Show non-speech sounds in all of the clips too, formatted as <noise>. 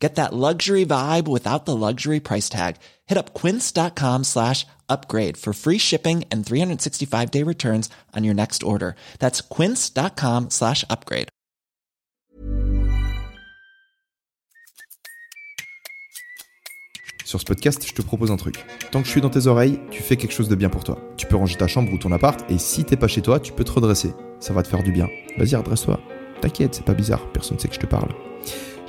Get that luxury vibe without the luxury price tag. Hit up quince.com slash upgrade for free shipping and 365 day returns on your next order. That's quince.com slash upgrade. Sur ce podcast, je te propose un truc. Tant que je suis dans tes oreilles, tu fais quelque chose de bien pour toi. Tu peux ranger ta chambre ou ton appart, et si t'es pas chez toi, tu peux te redresser. Ça va te faire du bien. Vas-y, redresse-toi. T'inquiète, c'est pas bizarre, personne ne sait que je te parle.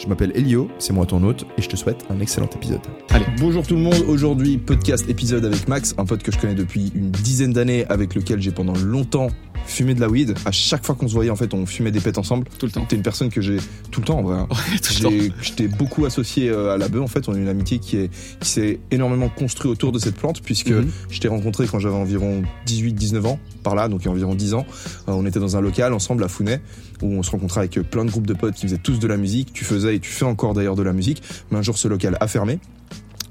Je m'appelle Elio, c'est moi ton hôte, et je te souhaite un excellent épisode. Allez, bonjour tout le monde. Aujourd'hui, podcast épisode avec Max, un pote que je connais depuis une dizaine d'années, avec lequel j'ai pendant longtemps fumé de la weed. À chaque fois qu'on se voyait, en fait, on fumait des pets ensemble. Tout le temps. T'es une personne que j'ai tout le temps, en vrai. hein. Ouais, tout le temps. J'ai- Je t'ai beaucoup associé euh, à la bœuf. En fait, on a une amitié qui est qui s'est énormément construite autour de cette plante, puisque Mhm. je t'ai rencontré quand j'avais environ 18-19 ans, par là, donc il y a environ 10 ans. Euh, on était dans un local ensemble à Founet, où on se rencontrait avec euh, plein de groupes de potes qui faisaient tous de la musique. Tu faisais et tu fais encore d'ailleurs de la musique. Mais un jour, ce local a fermé.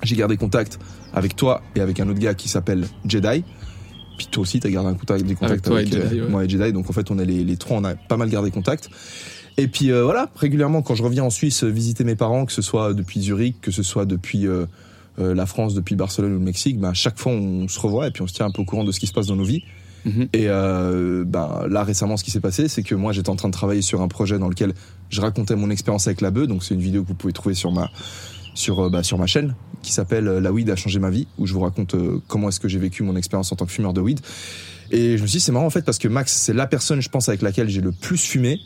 J'ai gardé contact avec toi et avec un autre gars qui s'appelle Jedi. Puis toi aussi, t'as gardé un contact, des contacts toi et avec, Jedi, euh, ouais. moi et Jedi. Donc en fait, on est les, les trois, on a pas mal gardé contact. Et puis euh, voilà, régulièrement quand je reviens en Suisse euh, visiter mes parents, que ce soit depuis Zurich, que ce soit depuis euh, euh, la France, depuis Barcelone ou le Mexique, bah, à chaque fois on se revoit et puis on se tient un peu au courant de ce qui se passe dans nos vies. Mhm. Et euh, ben, là récemment, ce qui s'est passé, c'est que moi j'étais en train de travailler sur un projet dans lequel je racontais mon expérience avec la bœuf. Donc c'est une vidéo que vous pouvez trouver sur ma sur euh, bah, sur ma chaîne qui s'appelle euh, La weed a changé ma vie, où je vous raconte euh, comment est-ce que j'ai vécu mon expérience en tant que fumeur de weed. Et je me suis dit c'est marrant en fait parce que Max c'est la personne je pense avec laquelle j'ai le plus fumé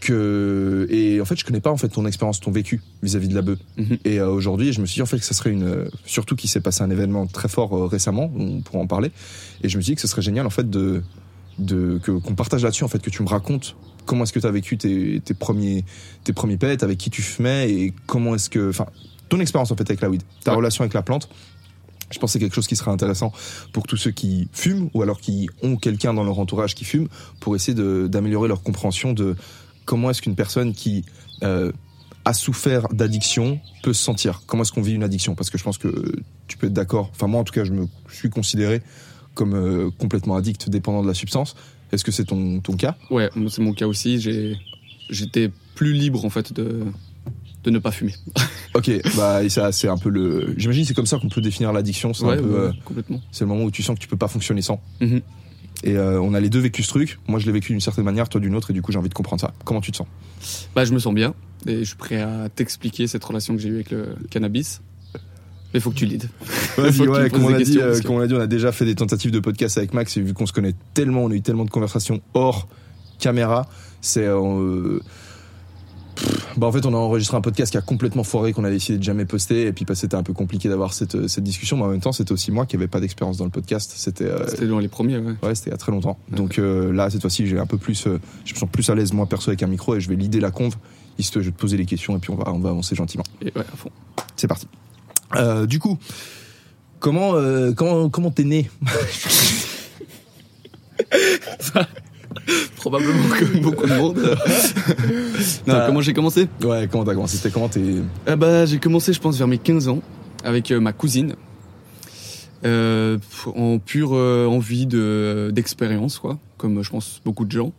que et en fait je connais pas en fait ton expérience ton vécu vis-à-vis de la bœuf Mhm. et euh, aujourd'hui je me suis dit en fait que ça serait une surtout qu'il s'est passé un événement très fort euh, récemment on pourra en parler et je me suis dit que ce serait génial en fait de de que qu'on partage là-dessus en fait que tu me racontes comment est-ce que tu as vécu tes, tes premiers tes premiers pets avec qui tu fumais et comment est-ce que enfin ton expérience en fait avec la weed ta Ouais. relation avec la plante je pense que c'est quelque chose qui sera intéressant pour tous ceux qui fument ou alors qui ont quelqu'un dans leur entourage qui fume pour essayer d'améliorer leur compréhension de comment est-ce qu'une personne qui euh, a souffert d'addiction peut se sentir Comment est-ce qu'on vit une addiction? Parce que je pense que tu peux être d'accord. Enfin, moi, en tout cas, je me suis considéré comme euh, complètement addict, dépendant de la substance. Est-ce que c'est ton, ton cas? Ouais, c'est mon cas aussi. J'ai, j'étais plus libre en fait de, de ne pas fumer. <laughs> Ok, bah et ça, c'est un peu le. J'imagine c'est comme ça qu'on peut définir l'addiction. C'est Ouais, un peu, ouais, euh, complètement. c'est le moment où tu sens que tu peux pas fonctionner sans. Mhm. Et euh, on a les deux vécu ce truc. Moi, je l'ai vécu d'une certaine manière, toi d'une autre, et du coup, j'ai envie de comprendre ça. Comment tu te sens? Bah, je me sens bien et je suis prêt à t'expliquer cette relation que j'ai eue avec le cannabis. Mais faut que tu. <laughs> Vas-y, <laughs> ouais, me comme on, a dit, euh, parce que- comme on a dit, on a déjà fait des tentatives de podcast avec Max et vu qu'on se connaît tellement, on a eu tellement de conversations hors caméra, c'est. euh, bah en fait, on a enregistré un podcast qui a complètement foiré, qu'on a décidé de jamais poster, et puis bah, c'était un peu compliqué d'avoir cette, cette discussion, mais en même temps, c'était aussi moi qui avait pas d'expérience dans le podcast. C'était. euh, C'était dans les premiers, ouais. Ouais, c'était il y a très longtemps. Donc euh, là, cette fois-ci, j'ai un peu plus, euh, je me sens plus à l'aise moi perso avec un micro et je vais l'idée la conve. Histoire, je vais te poser les questions et puis on va, on va avancer gentiment. Et ouais, à fond. C'est parti. Euh, du coup, comment, euh, comment, comment t'es né? Probablement comme beaucoup de monde. <laughs> non, comment j'ai commencé? Ouais, comment t'as commencé? C'était comment t'es Ah bah, j'ai commencé, je pense, vers mes 15 ans avec euh, ma cousine. En pure envie de d'expérience, quoi, comme je pense beaucoup de gens.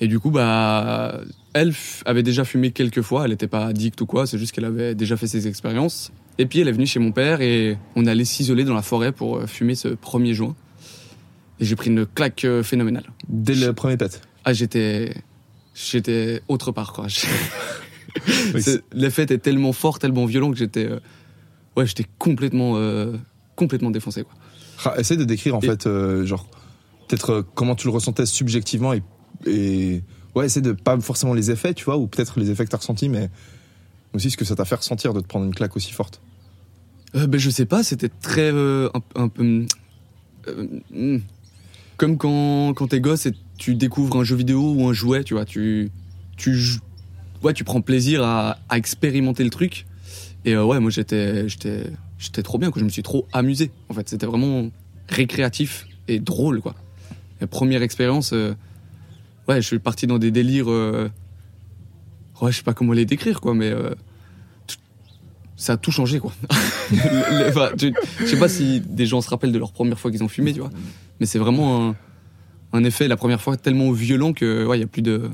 Et du coup, bah, elle avait déjà fumé quelques fois. Elle n'était pas addict ou quoi. C'est juste qu'elle avait déjà fait ses expériences. Et puis, elle est venue chez mon père et on allait s'isoler dans la forêt pour euh, fumer ce premier joint. Et j'ai pris une claque euh, phénoménale. dès le premier pet Ah, j'étais, j'étais autre part, quoi. <laughs> L'effet était tellement fort, tellement violent que j'étais, euh, ouais, j'étais complètement, euh, complètement défoncé, quoi. Ra- Essaye de décrire en Et- fait, euh, genre, peut-être comment tu le ressentais subjectivement et, et ouais, essaye de pas forcément les effets, tu vois, ou peut-être les effets que t'as ressentis, mais aussi ce que ça t'a fait ressentir de te prendre une claque aussi forte. Euh, ben, je sais pas, c'était très, euh, un, peu, euh, hmm. comme quand, quand t'es gosse et tu découvres un jeu vidéo ou un jouet, tu vois, tu, tu, ouais, tu prends plaisir à, expérimenter le truc. Et ouais, moi j'étais, j'étais, j'étais trop bien, quoi. Je me suis trop amusé. En fait, c'était vraiment récréatif et drôle, quoi. La première expérience, ouais, je suis parti dans des délires. Ouais, je sais pas comment les décrire, quoi, mais euh, ça a tout changé, quoi. <laughs> Je sais pas si des gens se rappellent de leur première fois qu'ils ont fumé, tu vois, mais c'est vraiment un, un effet la première fois tellement violent que ouais, il y a plus de.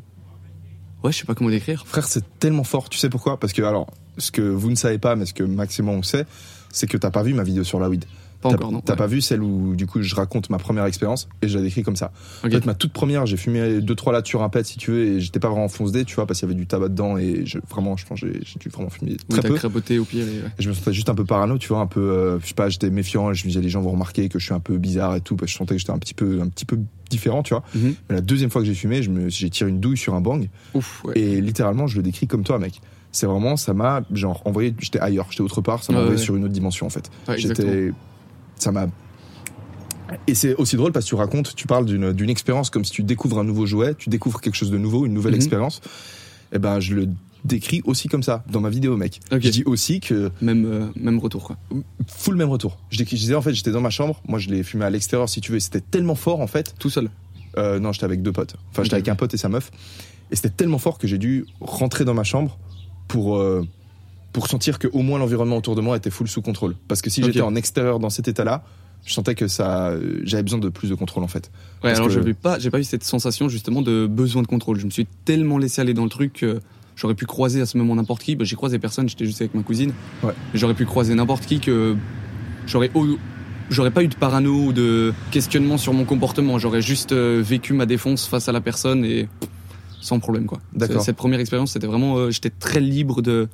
Ouais, je sais pas comment décrire. Frère, c'est tellement fort. Tu sais pourquoi? Parce que, alors, ce que vous ne savez pas, mais ce que Max et moi on sait, c'est que t'as pas vu ma vidéo sur la weed. Pas T'as- encore, non. T'as Ouais. pas vu celle où, du coup, je raconte ma première expérience et je la décris comme ça. En Ok. fait, ma toute première, j'ai fumé deux trois un pet, si tu veux, et j'étais pas vraiment fonce tu vois, parce qu'il y avait du tabac dedans et je, vraiment, je pense, que j'ai dû vraiment fumer Oui, très t'as peu. crapoté au pire. et ouais. Et je me sentais juste un peu parano, tu vois, un peu, euh, je sais pas, j'étais méfiant, je me disais les gens vont remarquer que je suis un peu bizarre et tout, parce que je sentais que j'étais un petit peu, un petit peu différent, tu vois. Mhm. Mais la deuxième fois que j'ai fumé, je me, j'ai tiré une douille sur un bang Ouf, ouais. et littéralement, je le décris comme toi, mec. C'est vraiment, ça m'a, genre, envoyé, j'étais ailleurs, j'étais autre part, ça m'a Ouais, envoyé ouais. sur une autre dimension, en fait. Ouais, exactement. j'étais, ça m'a, et c'est aussi drôle parce que tu racontes, tu parles d'une, expérience comme si tu découvres un nouveau jouet, tu découvres quelque chose de nouveau, une nouvelle Mhm. expérience. Et ben, je le décris aussi comme ça, dans ma vidéo, mec. Je dis aussi que, Même, euh, même retour, quoi. full même retour. Je, disais, en fait, j'étais dans ma chambre, moi, je l'ai fumé à l'extérieur, si tu veux, c'était tellement fort, en fait, Tout seul. euh, non, j'étais avec deux potes. Enfin, j'étais avec un pote et sa meuf. Et c'était tellement fort que j'ai dû rentrer dans ma chambre pour, euh, pour sentir que au moins l'environnement autour de moi était full sous contrôle. Parce que si j'étais en extérieur dans cet état-là, je sentais que ça, j'avais besoin de plus de contrôle en fait. Ouais, Parce alors que- j'avais pas, j'ai pas eu cette sensation justement de besoin de contrôle. Je me suis tellement laissé aller dans le truc que j'aurais pu croiser à ce moment n'importe qui. Bah, j'ai croisé personne, j'étais juste avec ma cousine. Ouais. J'aurais pu croiser n'importe qui que j'aurais, au- j'aurais pas eu de parano ou de questionnement sur mon comportement. J'aurais juste euh, vécu ma défonce face à la personne et sans problème quoi. Cette première expérience, c'était vraiment, euh, j'étais très libre de,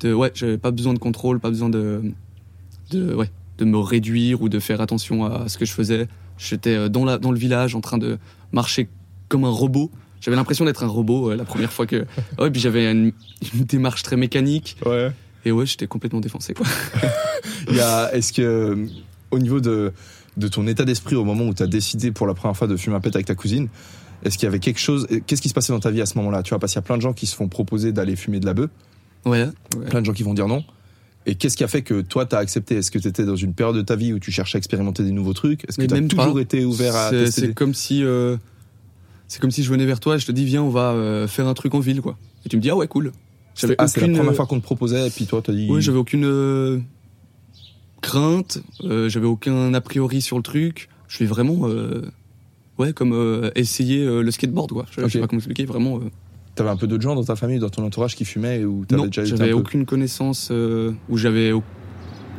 de, ouais, j'avais pas besoin de contrôle, pas besoin de, de, ouais, de me réduire ou de faire attention à ce que je faisais. J'étais euh, dans, la, dans le village en train de marcher comme un robot. J'avais l'impression d'être un robot euh, la première fois que. <laughs> Ouais, puis j'avais une, une démarche très mécanique. Ouais. Et ouais, j'étais complètement défoncé, quoi. <laughs> Il y a, est-ce que, euh, au niveau de, de ton état d'esprit au moment où tu as décidé pour la première fois de fumer un pet avec ta cousine, est-ce qu'il y avait quelque chose, qu'est-ce qui se passait dans ta vie à ce moment-là? Tu vois, parce qu'il y a plein de gens qui se font proposer d'aller fumer de la bœuf. Ouais. ouais. plein de gens qui vont dire non. Et qu'est-ce qui a fait que toi, t'as accepté? Est-ce que t'étais dans une période de ta vie où tu cherchais à expérimenter des nouveaux trucs? Est-ce que t'as même toujours pas. été ouvert à C'est- tester C'est des- comme si. euh, c'est comme si je venais vers toi et je te dis, viens, on va euh, faire un truc en ville, quoi. Et tu me dis, ah ouais, cool. C'était ah, c'était la aucune, première euh, fois qu'on te proposait, et puis toi, t'as dit. Oui, j'avais aucune euh, crainte, j'avais aucun a priori sur le truc. Je vais vraiment, ouais, comme essayer le skateboard, quoi. Je, je sais pas comment expliquer, vraiment. T'avais un peu d'autres gens dans ta famille, dans ton entourage qui fumaient ou t'avais non, déjà j'avais peu- aucune connaissance euh, ou j'avais,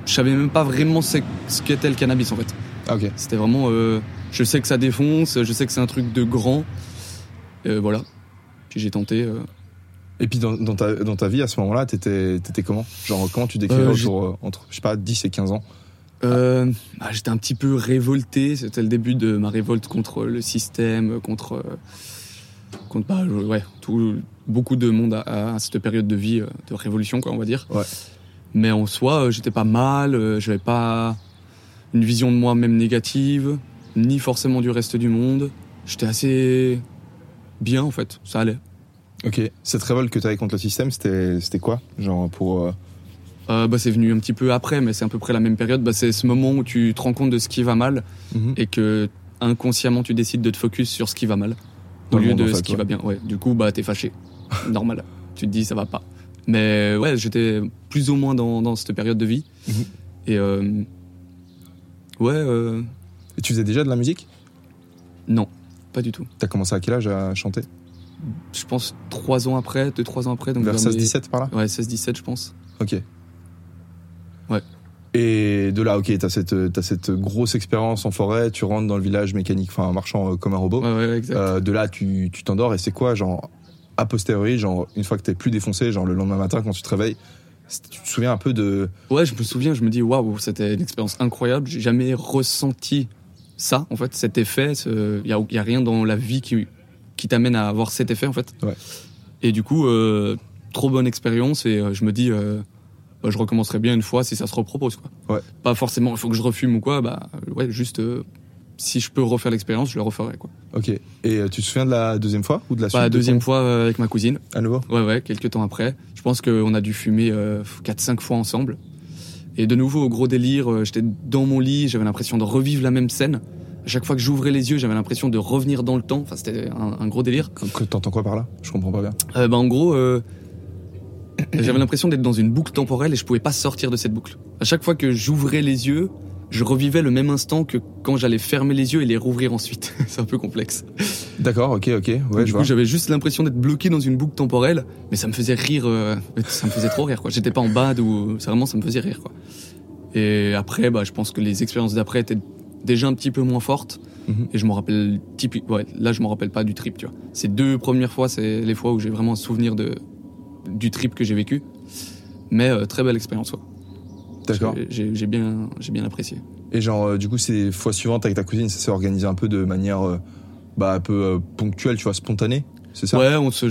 je savais même pas vraiment ce, ce qu'était le cannabis en fait. Ah, ok. C'était vraiment, euh, je sais que ça défonce, je sais que c'est un truc de grand, Euh, voilà. Puis j'ai tenté. euh, Et puis dans, dans ta, dans ta vie, à ce moment-là, t'étais t'étais comment? Genre, comment tu décrirais autour, entre, je sais pas, 10 et 15 ans? Euh, bah, j'étais un petit peu révolté. C'était le début de ma révolte contre le système, contre, contre bah, euh, ouais, tout, beaucoup de monde à, à cette période de vie euh, de révolution, quoi, on va dire. Ouais. Mais en soi, euh, j'étais pas mal. J'avais pas une vision de moi-même négative, ni forcément du reste du monde. J'étais assez bien, en fait. Ça allait. Ok. Cette révolte que t'avais contre le système, c'était c'était quoi? Genre, pour. euh, bah, c'est venu un petit peu après, mais c'est à peu près la même période. Bah, c'est ce moment où tu te rends compte de ce qui va mal mhm. et que inconsciemment tu décides de te focus sur ce qui va mal Dans au lieu de en ce fait, qui ouais. va bien. Ouais, du coup bah t'es fâché, <laughs> normal. Tu te dis ça va pas. Mais ouais, j'étais plus ou moins dans, dans cette période de vie Mhm. et euh, ouais euh, Et tu faisais déjà de la musique? Non, pas du tout. T'as commencé à quel âge à chanter? Je pense trois ans après, deux trois ans après, donc Vers vers mes- 16-17 par là? Ouais, 16-17 je pense. Ok. Ouais. Et de là, ok, t'as cette, t'as cette grosse expérience en forêt, tu rentres dans le village mécanique, enfin, marchant euh, comme un robot. Ouais ouais exact. Euh, de là, tu tu t'endors et c'est quoi, genre, a posteriori, genre, une fois que t'es plus défoncé, genre le lendemain matin quand tu te réveilles, tu te souviens un peu de. Ouais, je me souviens, je me dis waouh, c'était une expérience incroyable. J'ai jamais ressenti ça, en fait, cet effet. Il y a, y a rien dans la vie qui, qui t'amène à avoir cet effet, en fait. Ouais. Et du coup, euh, trop bonne expérience et euh, je me dis, euh, bah, je recommencerai bien une fois si ça se repropose, quoi. Ouais. Pas forcément, il faut que je refume ou quoi, bah ouais, juste euh, si je peux refaire l'expérience, je le referai, quoi. Ok. Et euh, tu te souviens de la deuxième fois ou de la suite Pas la de deuxième fois euh, avec ma cousine. À nouveau Ouais, ouais, quelques temps après. Je pense qu'on a dû fumer 4-5 fois ensemble. Et de nouveau, au gros délire, j'étais dans mon lit, j'avais l'impression de revivre la même scène, À chaque fois que j'ouvrais les yeux, j'avais l'impression de revenir dans le temps. Enfin, c'était un, un gros délire. Que- T'entends quoi par là? Je comprends pas bien. Bah, en gros, j'avais l'impression d'être dans une boucle temporelle et je pouvais pas sortir de cette boucle. À chaque fois que j'ouvrais les yeux, je revivais le même instant que quand j'allais fermer les yeux et les rouvrir ensuite. <laughs> C'est un peu complexe. D'accord, ok, ok. Ouais, Donc, du coup, j'avais juste l'impression d'être bloqué dans une boucle temporelle, mais ça me faisait rire. euh, ça me faisait trop rire, quoi. J'étais pas en bad ou c'est vraiment ça me faisait rire, quoi. Et après, bah, je pense que les expériences d'après étaient déjà un petit peu moins fortes. Mhm. Et je me rappelle typique. Ouais, là, je me rappelle pas du trip, tu vois. Ces deux premières fois, c'est les fois où j'ai vraiment un souvenir de du trip que j'ai vécu. Mais euh, très belle expérience, quoi. D'accord. J'ai- bien, j'ai bien apprécié. Et genre, euh, du coup, ces fois suivantes avec ta cousine, ça s'est organisé un peu de manière euh, bah, un peu ponctuelle, tu vois, spontanée C'est ça? Ouais, on se.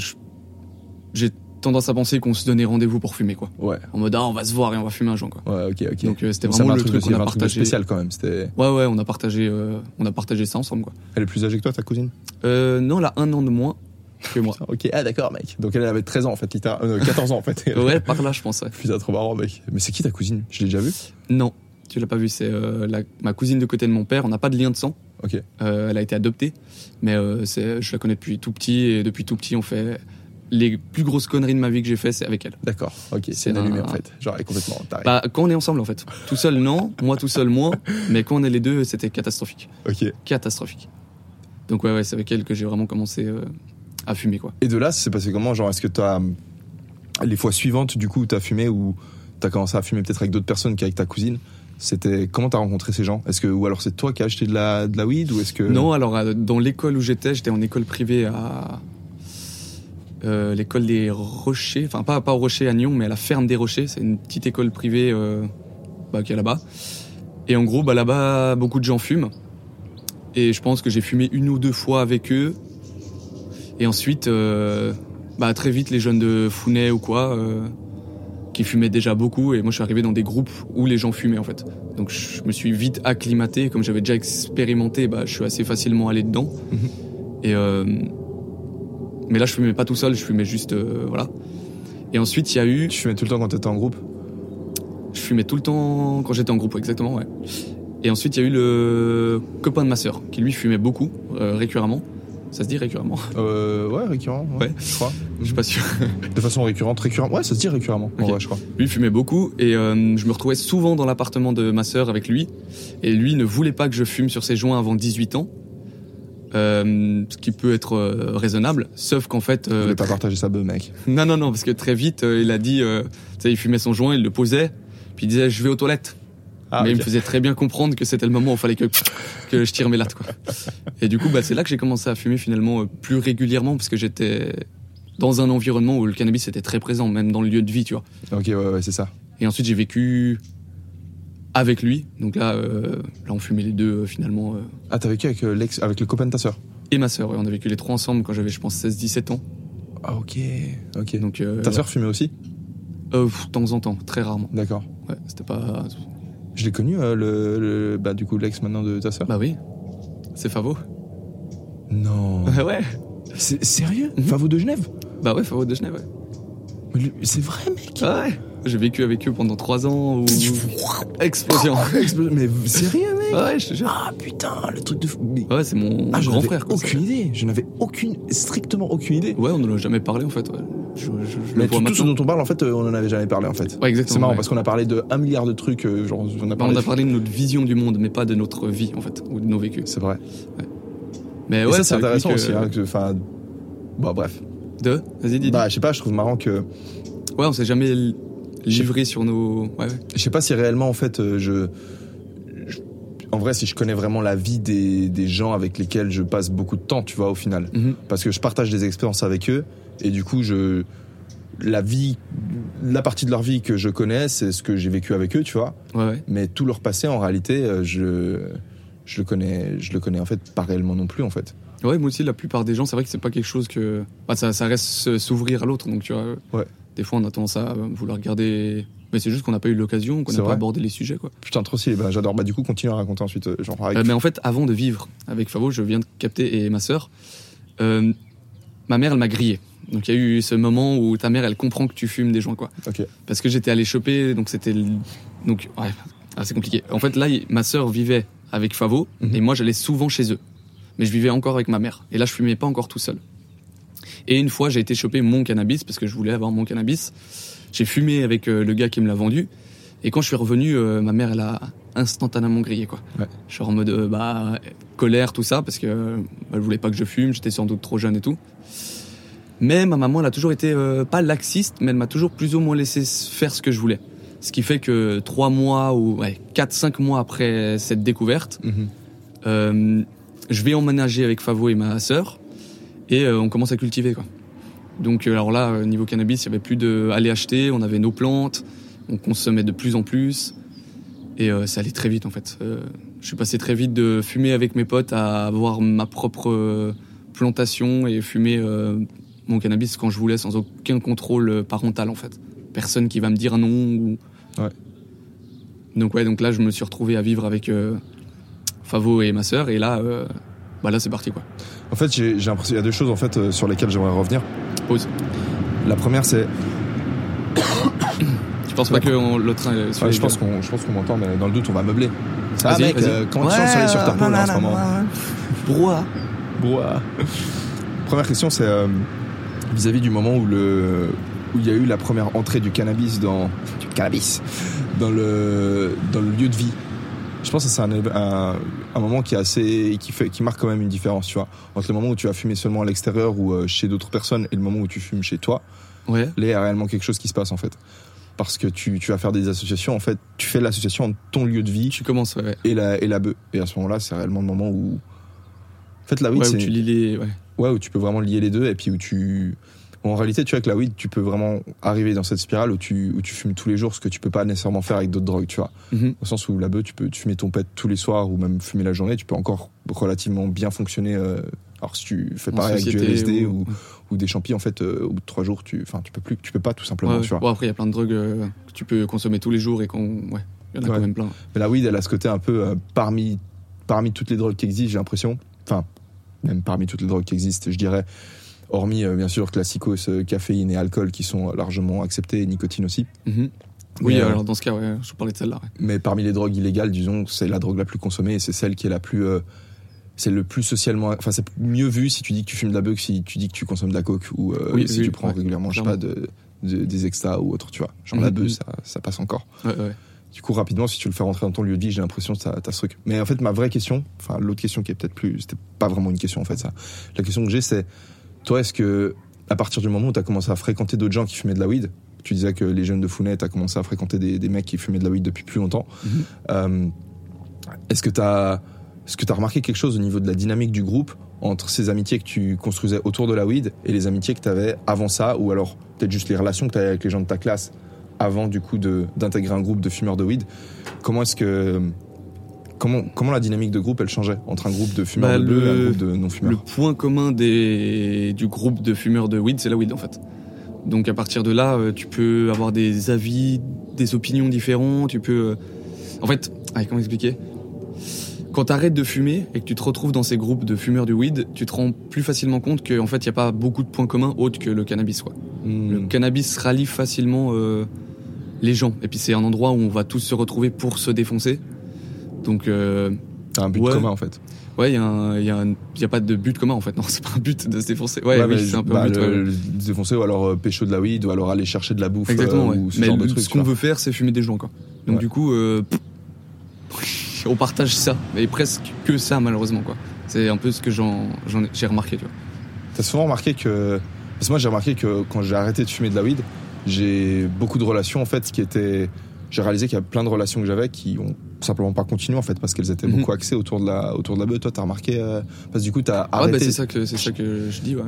J'ai tendance à penser qu'on se donnait rendez-vous pour fumer, quoi. Ouais, En mode ah, on va se voir et on va fumer un joint, quoi. ouais, ok, ok. Donc euh, c'était vraiment le un truc truc qu'on a partagé. spécial quand même. C'était. Ouais ouais, on a partagé euh, on a partagé ça ensemble quoi. Elle est plus âgée que toi, ta cousine? Euh, non, elle a un an de moins que moi. Ok, ah d'accord, mec. Donc elle avait 13 ans en fait, littéralement. euh, 14 ans en fait. ouais, par là je pense. ouais. Putain, trop marrant, mec. Mais c'est qui ta cousine? Je l'ai déjà vu Non, tu l'as pas vu, c'est euh, la- ma cousine de côté de mon père. On n'a pas de lien de sang. Ok. Euh, elle a été adoptée, mais euh, je la connais depuis tout petit et depuis tout petit on fait les plus grosses conneries de ma vie que j'ai fait, c'est avec elle. D'accord, ok, c'est un- en fait. Genre, elle est complètement tarée. Bah quand on est ensemble en fait, tout seul non, moi tout seul moi, mais quand on est les deux c'était catastrophique, Ok. catastrophique. Donc ouais ouais, c'est avec elle que j'ai vraiment commencé à fumer quoi. Et de là, ça s'est passé comment? Genre, est-ce que t'as. Les fois suivantes, du coup, où t'as fumé ou t'as commencé à fumer peut-être avec d'autres personnes qu'avec ta cousine? C'était comment t'as rencontré ces gens? Est-ce que ou alors c'est toi qui as acheté de la de la weed ou est-ce que Non, alors euh, dans l'école où j'étais, j'étais en école privée à euh, l'école des Rochers, enfin pas pas au Rocher à Nyon, mais à la ferme des Rochers. C'est une petite école privée euh, bah, qui est là-bas. Et en gros, bah, là-bas, beaucoup de gens fument. Et je pense que j'ai fumé une ou deux fois avec eux. Et ensuite, euh, bah, très vite, les jeunes de Founet ou quoi, euh, qui fumaient déjà beaucoup. Et moi, je suis arrivé dans des groupes où les gens fumaient en fait. Donc je me suis vite acclimaté. Comme j'avais déjà expérimenté, bah, je suis assez facilement allé dedans. Mhm. Et euh, mais là, je fumais pas tout seul. Je fumais juste, euh, voilà. Et ensuite, il y a eu, tu fumais tout le temps quand t'étais en groupe? Je fumais tout le temps quand j'étais en groupe, exactement, ouais. Et ensuite, il y a eu le copain de ma sœur qui lui fumait beaucoup, euh, récurremment. Ça se dit récurremment euh, Ouais, récurrent. Ouais. je crois. Je suis pas sûr. <laughs> De façon récurrente, récurrent. Ouais, ça se dit récurremment. en Ok. vrai, je crois. Lui fumait beaucoup et euh, je me retrouvais souvent dans l'appartement de ma sœur avec lui. Et lui ne voulait pas que je fume sur ses joints avant 18 ans. Euh, ce qui peut être euh, raisonnable, sauf qu'en fait, euh, voulais pas partager ça, beuh, mec. non non non, parce que très vite euh, il a dit, tu sais, il fumait son joint, il le posait, puis il disait je vais aux toilettes. Ah, mais il me faisait très bien comprendre que c'était le moment où il fallait que, que je tire mes lattes. Quoi. Et du coup, bah, c'est là que j'ai commencé à fumer finalement euh, plus régulièrement parce que j'étais dans un environnement où le cannabis était très présent, même dans le lieu de vie, tu vois. Ok, ouais, ouais, c'est ça. Et ensuite, j'ai vécu avec lui. Donc là, euh, là on fumait les deux euh, finalement. euh, Ah, t'as vécu avec l'ex, avec le copain de ta sœur? Et ma sœur, ouais, on a vécu les trois ensemble quand j'avais, je pense, 16-17 ans. Ah, ok, ok. Donc, ta sœur fumait aussi? De temps en temps, très rarement. D'accord. Ouais, c'était pas. Je l'ai connu, euh, le, le- bah, du coup, l'ex maintenant de ta sœur Bah oui, c'est Favo. Non. <laughs> ouais. C'est sérieux? Mhm. Favo de Genève? Bah ouais, Favo de Genève, ouais. Mais lui- C'est vrai, mec Ah ouais. J'ai vécu avec eux pendant trois ans. Où... <laughs> Explosion. <laughs> Mais sérieux, mec Ouais, je te jure. Ah putain, le truc de fou. Mais- Ouais, c'est mon Ah, grand frère. Quoi, aucune idée. Je n'avais aucune, strictement aucune idée. Ouais, on ne l'a jamais parlé en fait. Ouais. Je, je, je Mais le tout, tout ce dont on parle, en fait, euh, on en avait jamais parlé, en fait. Ouais, exactement. C'est marrant ouais. parce qu'on a parlé de un milliard de trucs. euh, genre, on a Bah, parlé. on a de- parlé de notre vision du monde, mais pas de notre vie en fait, ou de nos vécus. C'est vrai. Mais Et ouais, ça, c'est intéressant que- aussi. Hein, Enfin, bon, bref. De? Vas-y, dis. Bah, je sais pas. Je trouve marrant que. Ouais, on s'est jamais l- livré sur nos. Ouais, ouais. Je sais pas si réellement, en fait, euh, je. En vrai, si je connais vraiment la vie des, des gens avec lesquels je passe beaucoup de temps, tu vois, au final. Mhm. parce que je partage des expériences avec eux et du coup je la vie la partie de leur vie que je connais c'est ce que j'ai vécu avec eux tu vois Ouais, ouais. mais tout leur passé en réalité euh, je je le connais je le connais en fait pas réellement non plus en fait Ouais, moi aussi, la plupart des gens, c'est vrai que c'est pas quelque chose que. Bah, ça, ça reste s'ouvrir à l'autre, donc tu vois. Ouais. Des fois, on a tendance à vouloir garder. Mais c'est juste qu'on n'a pas eu l'occasion, qu'on n'a pas abordé les sujets, quoi. putain trop stylé bah, j'adore bah du coup continue à raconter ensuite euh, genre Euh, mais en fait, avant de vivre avec Favo, je viens de capter et ma sœur, euh, ma mère, elle m'a grillé. Donc il y a eu ce moment où ta mère, elle comprend que tu fumes des joints, quoi. Parce que j'étais allé choper, donc c'était. Donc, ouais, c'est compliqué. En fait, là, ma sœur vivait avec Favo, Mhm. et moi j'allais souvent chez eux. Mais je vivais encore avec ma mère. Et là, je fumais pas encore tout seul. Et une fois, j'ai été choper mon cannabis parce que je voulais avoir mon cannabis. J'ai fumé avec euh, le gars qui me l'a vendu. Et quand je suis revenu, euh, ma mère, elle a instantanément grillé, quoi. Ouais. Je suis en mode, euh, bah, colère, tout ça, parce que euh, elle voulait pas que je fume, j'étais sans doute trop jeune et tout. Mais ma maman, elle a toujours été, pas laxiste, mais elle m'a toujours plus ou moins laissé faire ce que je voulais. Ce qui fait que trois mois ou, ouais, quatre, cinq mois après cette découverte, Mhm. je vais emménager avec Favo et ma sœur et euh, on commence à cultiver quoi. Donc euh, alors là euh, niveau cannabis, il y avait plus de aller acheter, on avait nos plantes, on consommait de plus en plus et euh, ça allait très vite en fait. Euh, je suis passé très vite de fumer avec mes potes à avoir ma propre plantation et fumer mon cannabis quand je voulais sans aucun contrôle parental en fait. Personne qui va me dire non ou Ouais. Donc ouais, donc là je me suis retrouvé à vivre avec Favo et ma sœur et là bah là c'est parti quoi. En fait, j'ai j'ai l'impression qu'il y a deux choses en fait euh, sur lesquelles j'aimerais revenir. Pause. La première, c'est, Je pense pas que on- le train est sur ouais, les je pense qu'on, je pense qu'on m'entend, mais dans le doute, on va meubler. Ça va, Vas-y, mec, vas-y. euh, comment tu sens le soleil sur ta peau là, en ce moment. <laughs> Brouhaha. Première question, c'est euh, vis-à-vis du moment où le où il y a eu la première entrée du cannabis dans du cannabis dans le dans le lieu de vie. Je pense que c'est un, un, un moment qui est assez qui fait qui marque quand même une différence, tu vois, entre le moment où tu vas fumer seulement à l'extérieur ou euh, chez d'autres personnes et le moment où tu fumes chez toi. Ouais. Là, il y a réellement quelque chose qui se passe en fait. Parce que tu, tu vas faire des associations, en fait, tu fais l'association entre ton lieu de vie Tu commences ouais. et la, et la bœuf. Et à ce moment-là, c'est réellement le moment où. En fait, la weed, ouais, où tu lis les ouais. Ouais, où tu peux vraiment lier les deux et puis où tu. En réalité, tu vois, avec la weed, tu peux vraiment arriver dans cette spirale où tu, où tu fumes tous les jours, ce que tu peux pas nécessairement faire avec d'autres drogues, tu vois. Mhm. Au sens où la bœuf, tu peux fumer ton pet tous les soirs ou même fumer la journée, tu peux encore relativement bien fonctionner. euh, alors si tu fais En pareil avec du LSD ou- ou, ou des champis, en fait, euh, au bout de trois jours, tu, enfin, tu peux plus, tu peux pas tout simplement, Ouais, tu vois. Bon, après, il y a plein de drogues euh, que tu peux consommer tous les jours et qu'on. Ouais, il y en a Ouais. quand même plein. Mais la weed, elle a ce côté un peu parmi, parmi toutes les drogues qui existent, j'ai l'impression. Enfin, même parmi toutes les drogues qui existent, je dirais. Hormis, euh, bien sûr, classicos, euh, caféine et alcool qui sont largement acceptés, et nicotine aussi. Mhm. Oui, Mais, euh, alors dans ce cas, ouais, je parlais de celle-là. ouais. Mais parmi les drogues illégales, disons, c'est la drogue la plus consommée et c'est celle qui est la plus. euh, c'est le plus socialement. Enfin, c'est mieux vu si tu dis que tu fumes de la que si tu dis que tu consommes de la coke ou euh, Oui, si oui, tu prends ouais, régulièrement, je sais pas, de, de- des extas ou autre, tu vois. Genre la Mhm. beuh, ça, ça passe encore. Ouais, ouais. Du coup, rapidement, si tu le fais rentrer dans ton lieu de vie, j'ai l'impression que t'as t'as ce truc. Mais en fait, ma vraie question, enfin, l'autre question qui est peut-être plus, c'était pas vraiment une question en fait, ça. La question que j'ai, c'est, toi, est-ce que, à partir du moment où t'as commencé à fréquenter d'autres gens qui fumaient de la weed, tu disais que les jeunes de Founet, t'as commencé à fréquenter des, des mecs qui fumaient de la weed depuis plus longtemps. Mhm. Euh, est-ce que t'as, est-ce que t'as remarqué quelque chose au niveau de la dynamique du groupe entre ces amitiés que tu construisais autour de la weed et les amitiés que t'avais avant ça, ou alors peut-être juste les relations que t'avais avec les gens de ta classe avant du coup d'intégrer un groupe de fumeurs de weed? Comment est-ce que comment comment la dynamique de groupe elle changeait entre un groupe de fumeurs Bah, de bleu et un le- groupe de non fumeurs Le point commun des, du groupe de fumeurs de weed, c'est la weed en fait. Donc à partir de là, euh, tu peux avoir des avis, des opinions différentes. Tu peux, euh, en fait, allez, comment expliquer? Quand tu arrêtes de fumer et que tu te retrouves dans ces groupes de fumeurs de weed, tu te rends plus facilement compte qu'en fait, il n'y a pas beaucoup de points communs autres que le cannabis. Quoi. Le Hmm. cannabis rallie facilement euh, les gens. Et puis c'est un endroit où on va tous se retrouver pour se défoncer. Donc euh, T'as un but Ouais. commun en fait. ouais, il y, a pas de but commun en fait. <laughs> Non, c'est pas un but de se défoncer. Ouais, oui, mais c'est un peu bah, un but. le, ouais. le défoncer ou alors euh, pécho de la weed ou alors aller chercher de la bouffe Exactement, euh, ouais. ou ce Mais genre de le- trucs. ce tu qu'on veut faire, c'est fumer des joints, quoi. Donc Ouais. du coup, euh, <laughs> on partage ça, mais presque que ça, malheureusement, quoi. C'est un peu ce que j'en, j'en ai- j'ai remarqué, tu vois. T'as souvent remarqué que. Parce que moi, j'ai remarqué que quand j'ai arrêté de fumer de la weed, j'ai beaucoup de relations, en fait, qui étaient. J'ai réalisé qu'il y a plein de relations que j'avais qui ont simplement pas continué, en fait, parce qu'elles étaient Mhm. beaucoup axées autour de la, autour de la beuh. Toi, t'as remarqué. euh, Parce que du coup, t'as Ah, arrêté. bah, c'est ça que, c'est ça que je dis, ouais.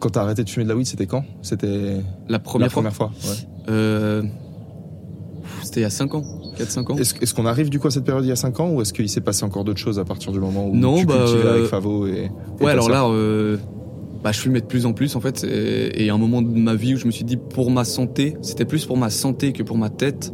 Quand t'as arrêté de fumer de la weed, c'était quand? C'était. La première la fois. première fois. ouais. Euh, c'était il y a 5 ans, 4-5 ans. Est-ce est-ce qu'on arrive du coup à cette période il y a 5 ans ou est-ce qu'il s'est passé encore d'autres choses à partir du moment où Non, tu bah, cultivais euh, avec Favo et, Ouais, alors là, euh, bah, je fumais de plus en plus en fait, et, et à un moment de ma vie où je me suis dit pour ma santé, c'était plus pour ma santé que pour ma tête,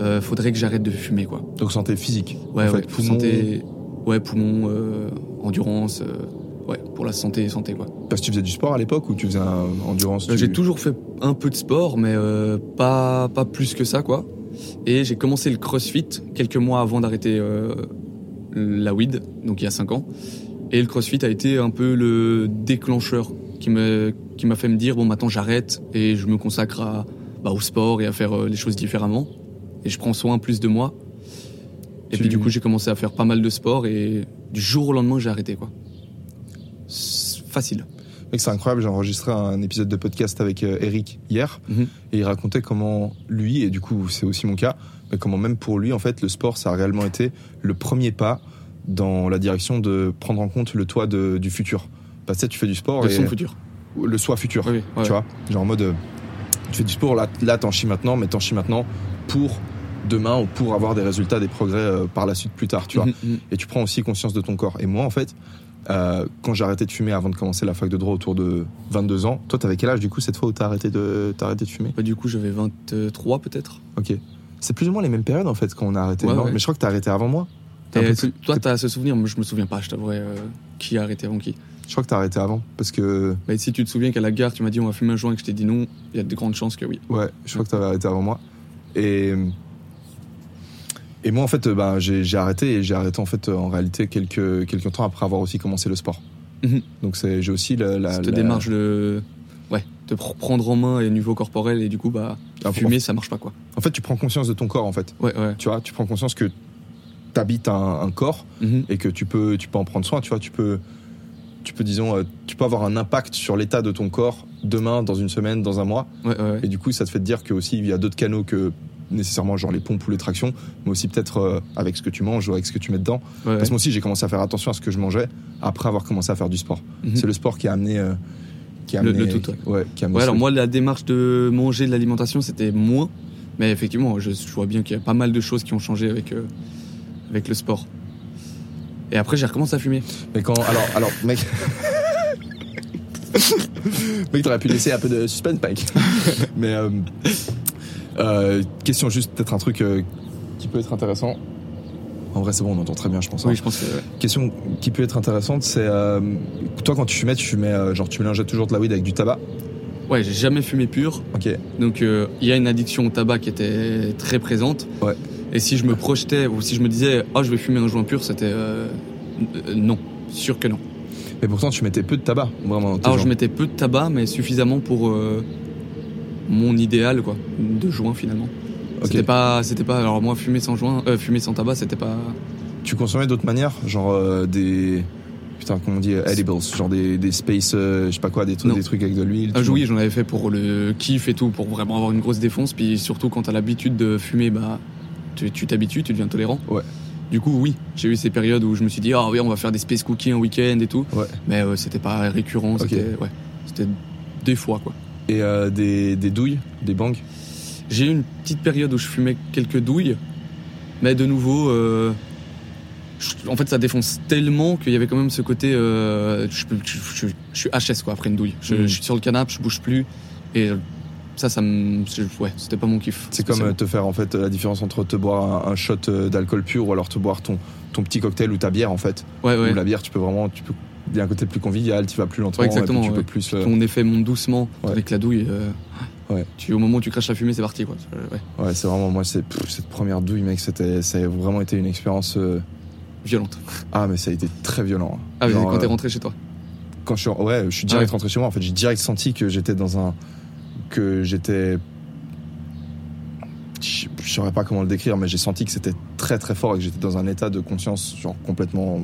euh, faudrait que j'arrête de fumer quoi. Donc santé physique. Ouais, en fait, ouais, poumons, santé, ouais, poumons, euh, endurance, euh, ouais, pour la santé, santé quoi. Parce que tu faisais du sport à l'époque ou tu faisais un endurance tu- J'ai toujours fait un peu de sport, mais pas pas plus que ça quoi. Et j'ai commencé le CrossFit quelques mois avant d'arrêter la weed, donc il y a 5 ans. Et le CrossFit a été un peu le déclencheur qui me qui m'a fait me dire bon maintenant j'arrête et je me consacre à, bah, au sport et à faire les choses différemment. Et je prends soin plus de moi. Et Tu- puis du coup j'ai commencé à faire pas mal de sport et du jour au lendemain j'ai arrêté quoi. Facile. Mec, c'est incroyable, j'ai enregistré un épisode de podcast avec euh, Eric hier, Mhm. et il racontait comment lui, et du coup c'est aussi mon cas, mais comment même pour lui, en fait, le sport, ça a réellement été le premier pas dans la direction de prendre en compte le toit de- du futur. Parce que tu fais du sport De et son futur. le soi futur, Oui, oui, ouais. tu vois, genre en mode, euh, tu fais du sport, là, là t'en chies maintenant, mais t'en chies maintenant pour demain ou pour avoir des résultats, des progrès euh, par la suite plus tard, tu vois Mhm, mhm. et tu prends aussi conscience de ton corps. Et moi, en fait, euh, quand j'ai arrêté de fumer avant de commencer la fac de droit autour de 22 ans, toi, t'avais quel âge du coup cette fois où t'as arrêté de, t'as arrêté de fumer? Bah, du coup j'avais 23 peut-être. Ok. C'est plus ou moins les mêmes périodes en fait quand on a arrêté. Ouais, non ouais. Mais je crois que t'as arrêté avant moi. Et plus- toi t'as ce souvenir, moi je me souviens pas, je t'avouerai euh, qui a arrêté avant qui. Je crois que t'as arrêté avant parce que Mais si tu te souviens qu'à la gare tu m'as dit on va fumer un joint et que je t'ai dit non, il y a de grandes chances que oui. ouais, je crois que t'avais arrêté avant moi. Et et moi en fait, euh, ben j'ai arrêté et j'ai arrêté en fait euh, en réalité quelques quelques temps après avoir aussi commencé le sport. Mhm. Donc j'ai aussi la, la, Cette la- démarche de ouais, de pr- prendre en main les niveaux corporels et du coup bah Ah, fumer ça marche pas quoi. En fait, tu prends conscience de ton corps en fait. Ouais ouais. Tu vois, tu prends conscience que t'habites un, un corps Mhm. et que tu peux, tu peux en prendre soin. Tu vois, tu peux, tu peux, disons, euh, tu peux avoir un impact sur l'état de ton corps demain, dans une semaine, dans un mois. Ouais ouais. ouais. Et du coup, ça te fait te dire que aussi il y a d'autres canaux que nécessairement genre les pompes ou les tractions, mais aussi peut-être euh, avec ce que tu manges ou avec ce que tu mets dedans. Ouais, Parce que moi aussi, j'ai commencé à faire attention à ce que je mangeais après avoir commencé à faire du sport. Mhm. C'est le sport qui a amené, euh, qui a Le- amené, le tout, ouais. qui a amené Ouais, alors moi, la démarche de manger de l'alimentation, c'était moins. Mais effectivement, je, je vois bien qu'il y a pas mal de choses qui ont changé avec, euh, avec le sport. Et après, j'ai recommencé à fumer. Mais quand, alors, alors, mec. <laughs> mec, t'aurais pu laisser un peu de suspense, mec. <laughs> Mais, euh, question juste, peut-être un truc euh, qui peut être intéressant. En vrai, c'est bon, on entend très bien, je pense. hein. Oui, je pense que. ouais. Question qui peut être intéressante, c'est euh, toi quand tu fumais, tu fumais, euh, genre, tu mélangeais toujours de la weed avec du tabac? Ouais, j'ai jamais fumé pur. Ok. Donc, euh, il y a une addiction au tabac qui était très présente. Ouais. Et si je me projetais, ou si je me disais, oh, je vais fumer un joint pur, c'était. euh, non. Sûr que non. Mais pourtant, tu mettais peu de tabac, vraiment. Alors, je mettais peu de tabac, mais suffisamment pour euh, mon idéal, quoi, de joint finalement. C'était pas, c'était pas. Alors moi, fumer sans joint, euh, fumer sans tabac, c'était pas. Tu consommais d'autres manières, genre euh, des. Putain, comment on dit euh, Edibles, genre des, des space, euh, je sais pas quoi, des trucs, Non. des trucs avec de l'huile. Ah, oui, j'en avais fait pour le kiff et tout, pour vraiment avoir une grosse défonce. Puis surtout quand t'as l'habitude de fumer, bah, tu tu t'habitues, tu deviens tolérant. Ouais. Du coup, oui, j'ai eu ces périodes où je me suis dit, ah oui, on va faire des space cookies un week-end et tout. Ouais. Mais euh, c'était pas récurrent, c'était, ouais, c'était des fois quoi. Et euh, des, des douilles, des bangs. J'ai eu une petite période où je fumais quelques douilles, mais de nouveau, euh, je- en fait, ça défonce tellement qu'il y avait quand même ce côté, euh, je, suis HS quoi après une douille. Je, Mhm. je suis sur le canapé, je bouge plus, et ça, ça me, ouais, c'était pas mon kiff. C'est comme te faire en fait la différence entre te boire un, un shot d'alcool pur ou alors te boire ton, ton petit cocktail ou ta bière en fait. ouais, ouais. Où la bière, tu peux vraiment, tu peux, il y a un côté plus convivial, tu vas plus lentement, Ouais, exactement, tu ouais. peux plus. euh, Ton effet monte doucement, Ouais. avec la douille. euh, Ouais. Tu, au moment où tu craches la fumée, c'est parti quoi. Euh, ouais, Ouais, c'est vraiment moi, c'est cette première douille, mec, c'était, ça a vraiment été une expérience. euh, violente. Ah, mais ça a été très violent. Ah, mais Genre, quand t'es rentré chez toi. quand je suis, ouais, je suis direct Ah rentré chez moi. En fait, j'ai direct senti que j'étais dans un, que j'étais, je, je saurais pas comment le décrire, mais j'ai senti que c'était très très fort et que j'étais dans un état de conscience genre complètement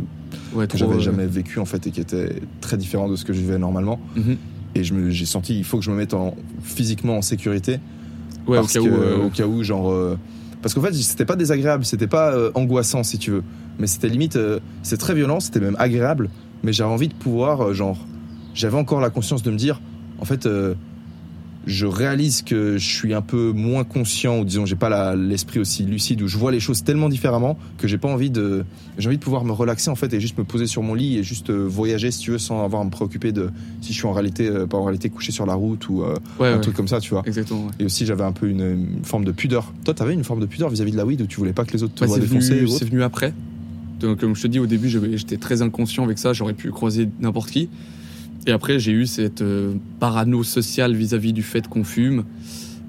Ouais, que j'avais jamais vécu en fait et qui était très différent de ce que je vivais normalement. mhm. Et je me, j'ai senti, il faut que je me mette en, physiquement en sécurité Ouais, au parce cas que, où. euh, au cas où, genre, euh, parce qu'en fait, c'était pas désagréable, c'était pas euh, angoissant si tu veux, mais c'était limite, c'est très violent, c'était même agréable, mais j'avais envie de pouvoir, genre, j'avais encore la conscience de me dire, en fait, je réalise que je suis un peu moins conscient, ou disons, j'ai pas l'esprit aussi lucide, où je vois les choses tellement différemment que j'ai pas envie de, j'ai envie de pouvoir me relaxer en fait et juste me poser sur mon lit et juste euh, voyager si tu veux sans avoir à me préoccuper de si je suis en réalité, euh, pas en réalité couché sur la route ou euh, ouais, un ouais, truc comme ça, tu vois. Exactement. ouais. Et aussi, j'avais un peu une, une forme de pudeur. Toi, t'avais une forme de pudeur vis-à-vis de la weed où tu voulais pas que les autres te Bah, voient c'est défoncer c'est venu après. Donc, comme je te dis, au début, j'étais très inconscient avec ça. J'aurais pu croiser n'importe qui. Et après, j'ai eu cette euh, parano sociale vis-à-vis du fait qu'on fume.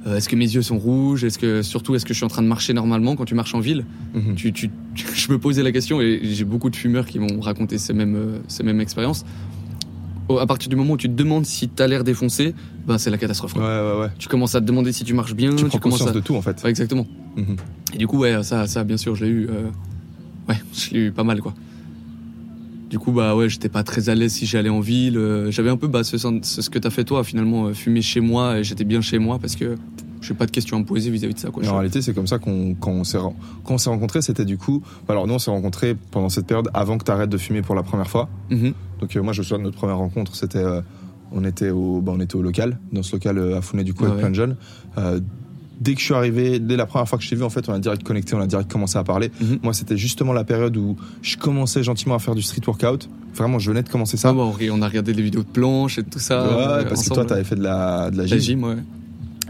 euh, est-ce que mes yeux sont rouges? Est-ce que surtout est-ce que je suis en train de marcher normalement quand tu marches en ville? Mhm. tu, tu- <laughs> Je me posais la question et j'ai beaucoup de fumeurs qui m'ont raconté ces mêmes euh, ces mêmes expériences. Au- À partir du moment où tu te demandes si t'as l'air défoncé, ben c'est la catastrophe. Ouais, ouais, ouais. Tu commences à te demander si tu marches bien. Tu prends commences conscience à... de tout en fait. Exactement. Mhm. Et du coup, ouais, ça, ça, bien sûr, je l'ai eu. euh, Ouais, <laughs> je l'ai eu pas mal, quoi. Du coup, bah ouais, j'étais pas très à l'aise si j'allais en ville. euh, J'avais un peu bah, ce, ce que t'as fait toi, finalement, euh, fumer chez moi, et j'étais bien chez moi parce que j'ai pas de questions à me poser vis-à-vis de ça, quoi. En réalité, c'est comme ça qu'on quand on s'est ren- quand on s'est rencontrés, c'était du coup. Alors nous, on s'est rencontrés pendant cette période avant que tu arrêtes de fumer pour la première fois. Mhm. Donc euh, moi, je me souviens de notre première rencontre. C'était euh, on était au bah, on était au local, dans ce local euh, à Founet du coup Ah avec ouais. plein de jeunes. Dès que je suis arrivé, dès la première fois que je t'ai vu, en fait, on a direct connecté, on a direct commencé à parler. Mhm. Moi, c'était justement la période où je commençais gentiment à faire du street workout. Vraiment, je venais de commencer ça. Bah, on a regardé les vidéos de planches et tout ça. Ouais, euh, parce que toi, t'avais fait de la, de la La gym. gym, ouais.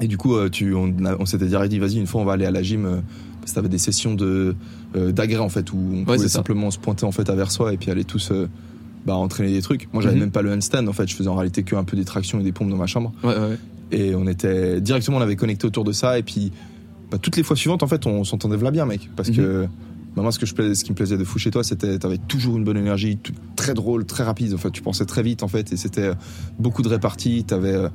Et du coup, euh, tu, on, s'était dit, vas-y, une fois, on va aller à la gym. euh, parce que t'avais des sessions de d'agrès en fait où on pouvait ça. simplement se pointer en fait à vers soi et puis aller tous bah, entraîner des trucs. Moi, j'avais Mhm. même pas le handstand en fait. Je faisais en réalité que un peu des tractions et des pompes dans ma chambre. Ouais, ouais. Et on était directement, on avait connecté autour de ça. Et puis, bah, toutes les fois suivantes, en fait, on s'entendait là bien, mec. Parce Mhm. que bah, moi, ce que je plaisais, ce qui me plaisait de fou chez toi, c'était t'avais toujours une bonne énergie, tout- très drôle, très rapide. En fait, tu pensais très vite, en fait, et c'était euh, beaucoup de réparties. T'avais, euh,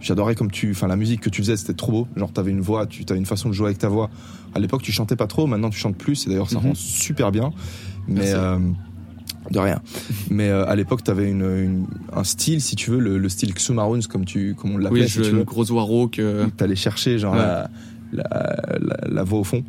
j'adorais comme tu, enfin, la musique que tu faisais, c'était trop beau. Genre, t'avais une voix, tu avais une façon de jouer avec ta voix. À l'époque, tu chantais pas trop. Maintenant, tu chantes plus. Et d'ailleurs, ça Mhm. rend super bien. Mais euh, de rien. Mais euh, à l'époque, t'avais une, une- un style, si tu veux, le, le style Xumaruns, comme tu, comme on l'appelait, Oui, si tu le gros Waro que. t'allais chercher genre Ouais. la, la, la- la voix au fond.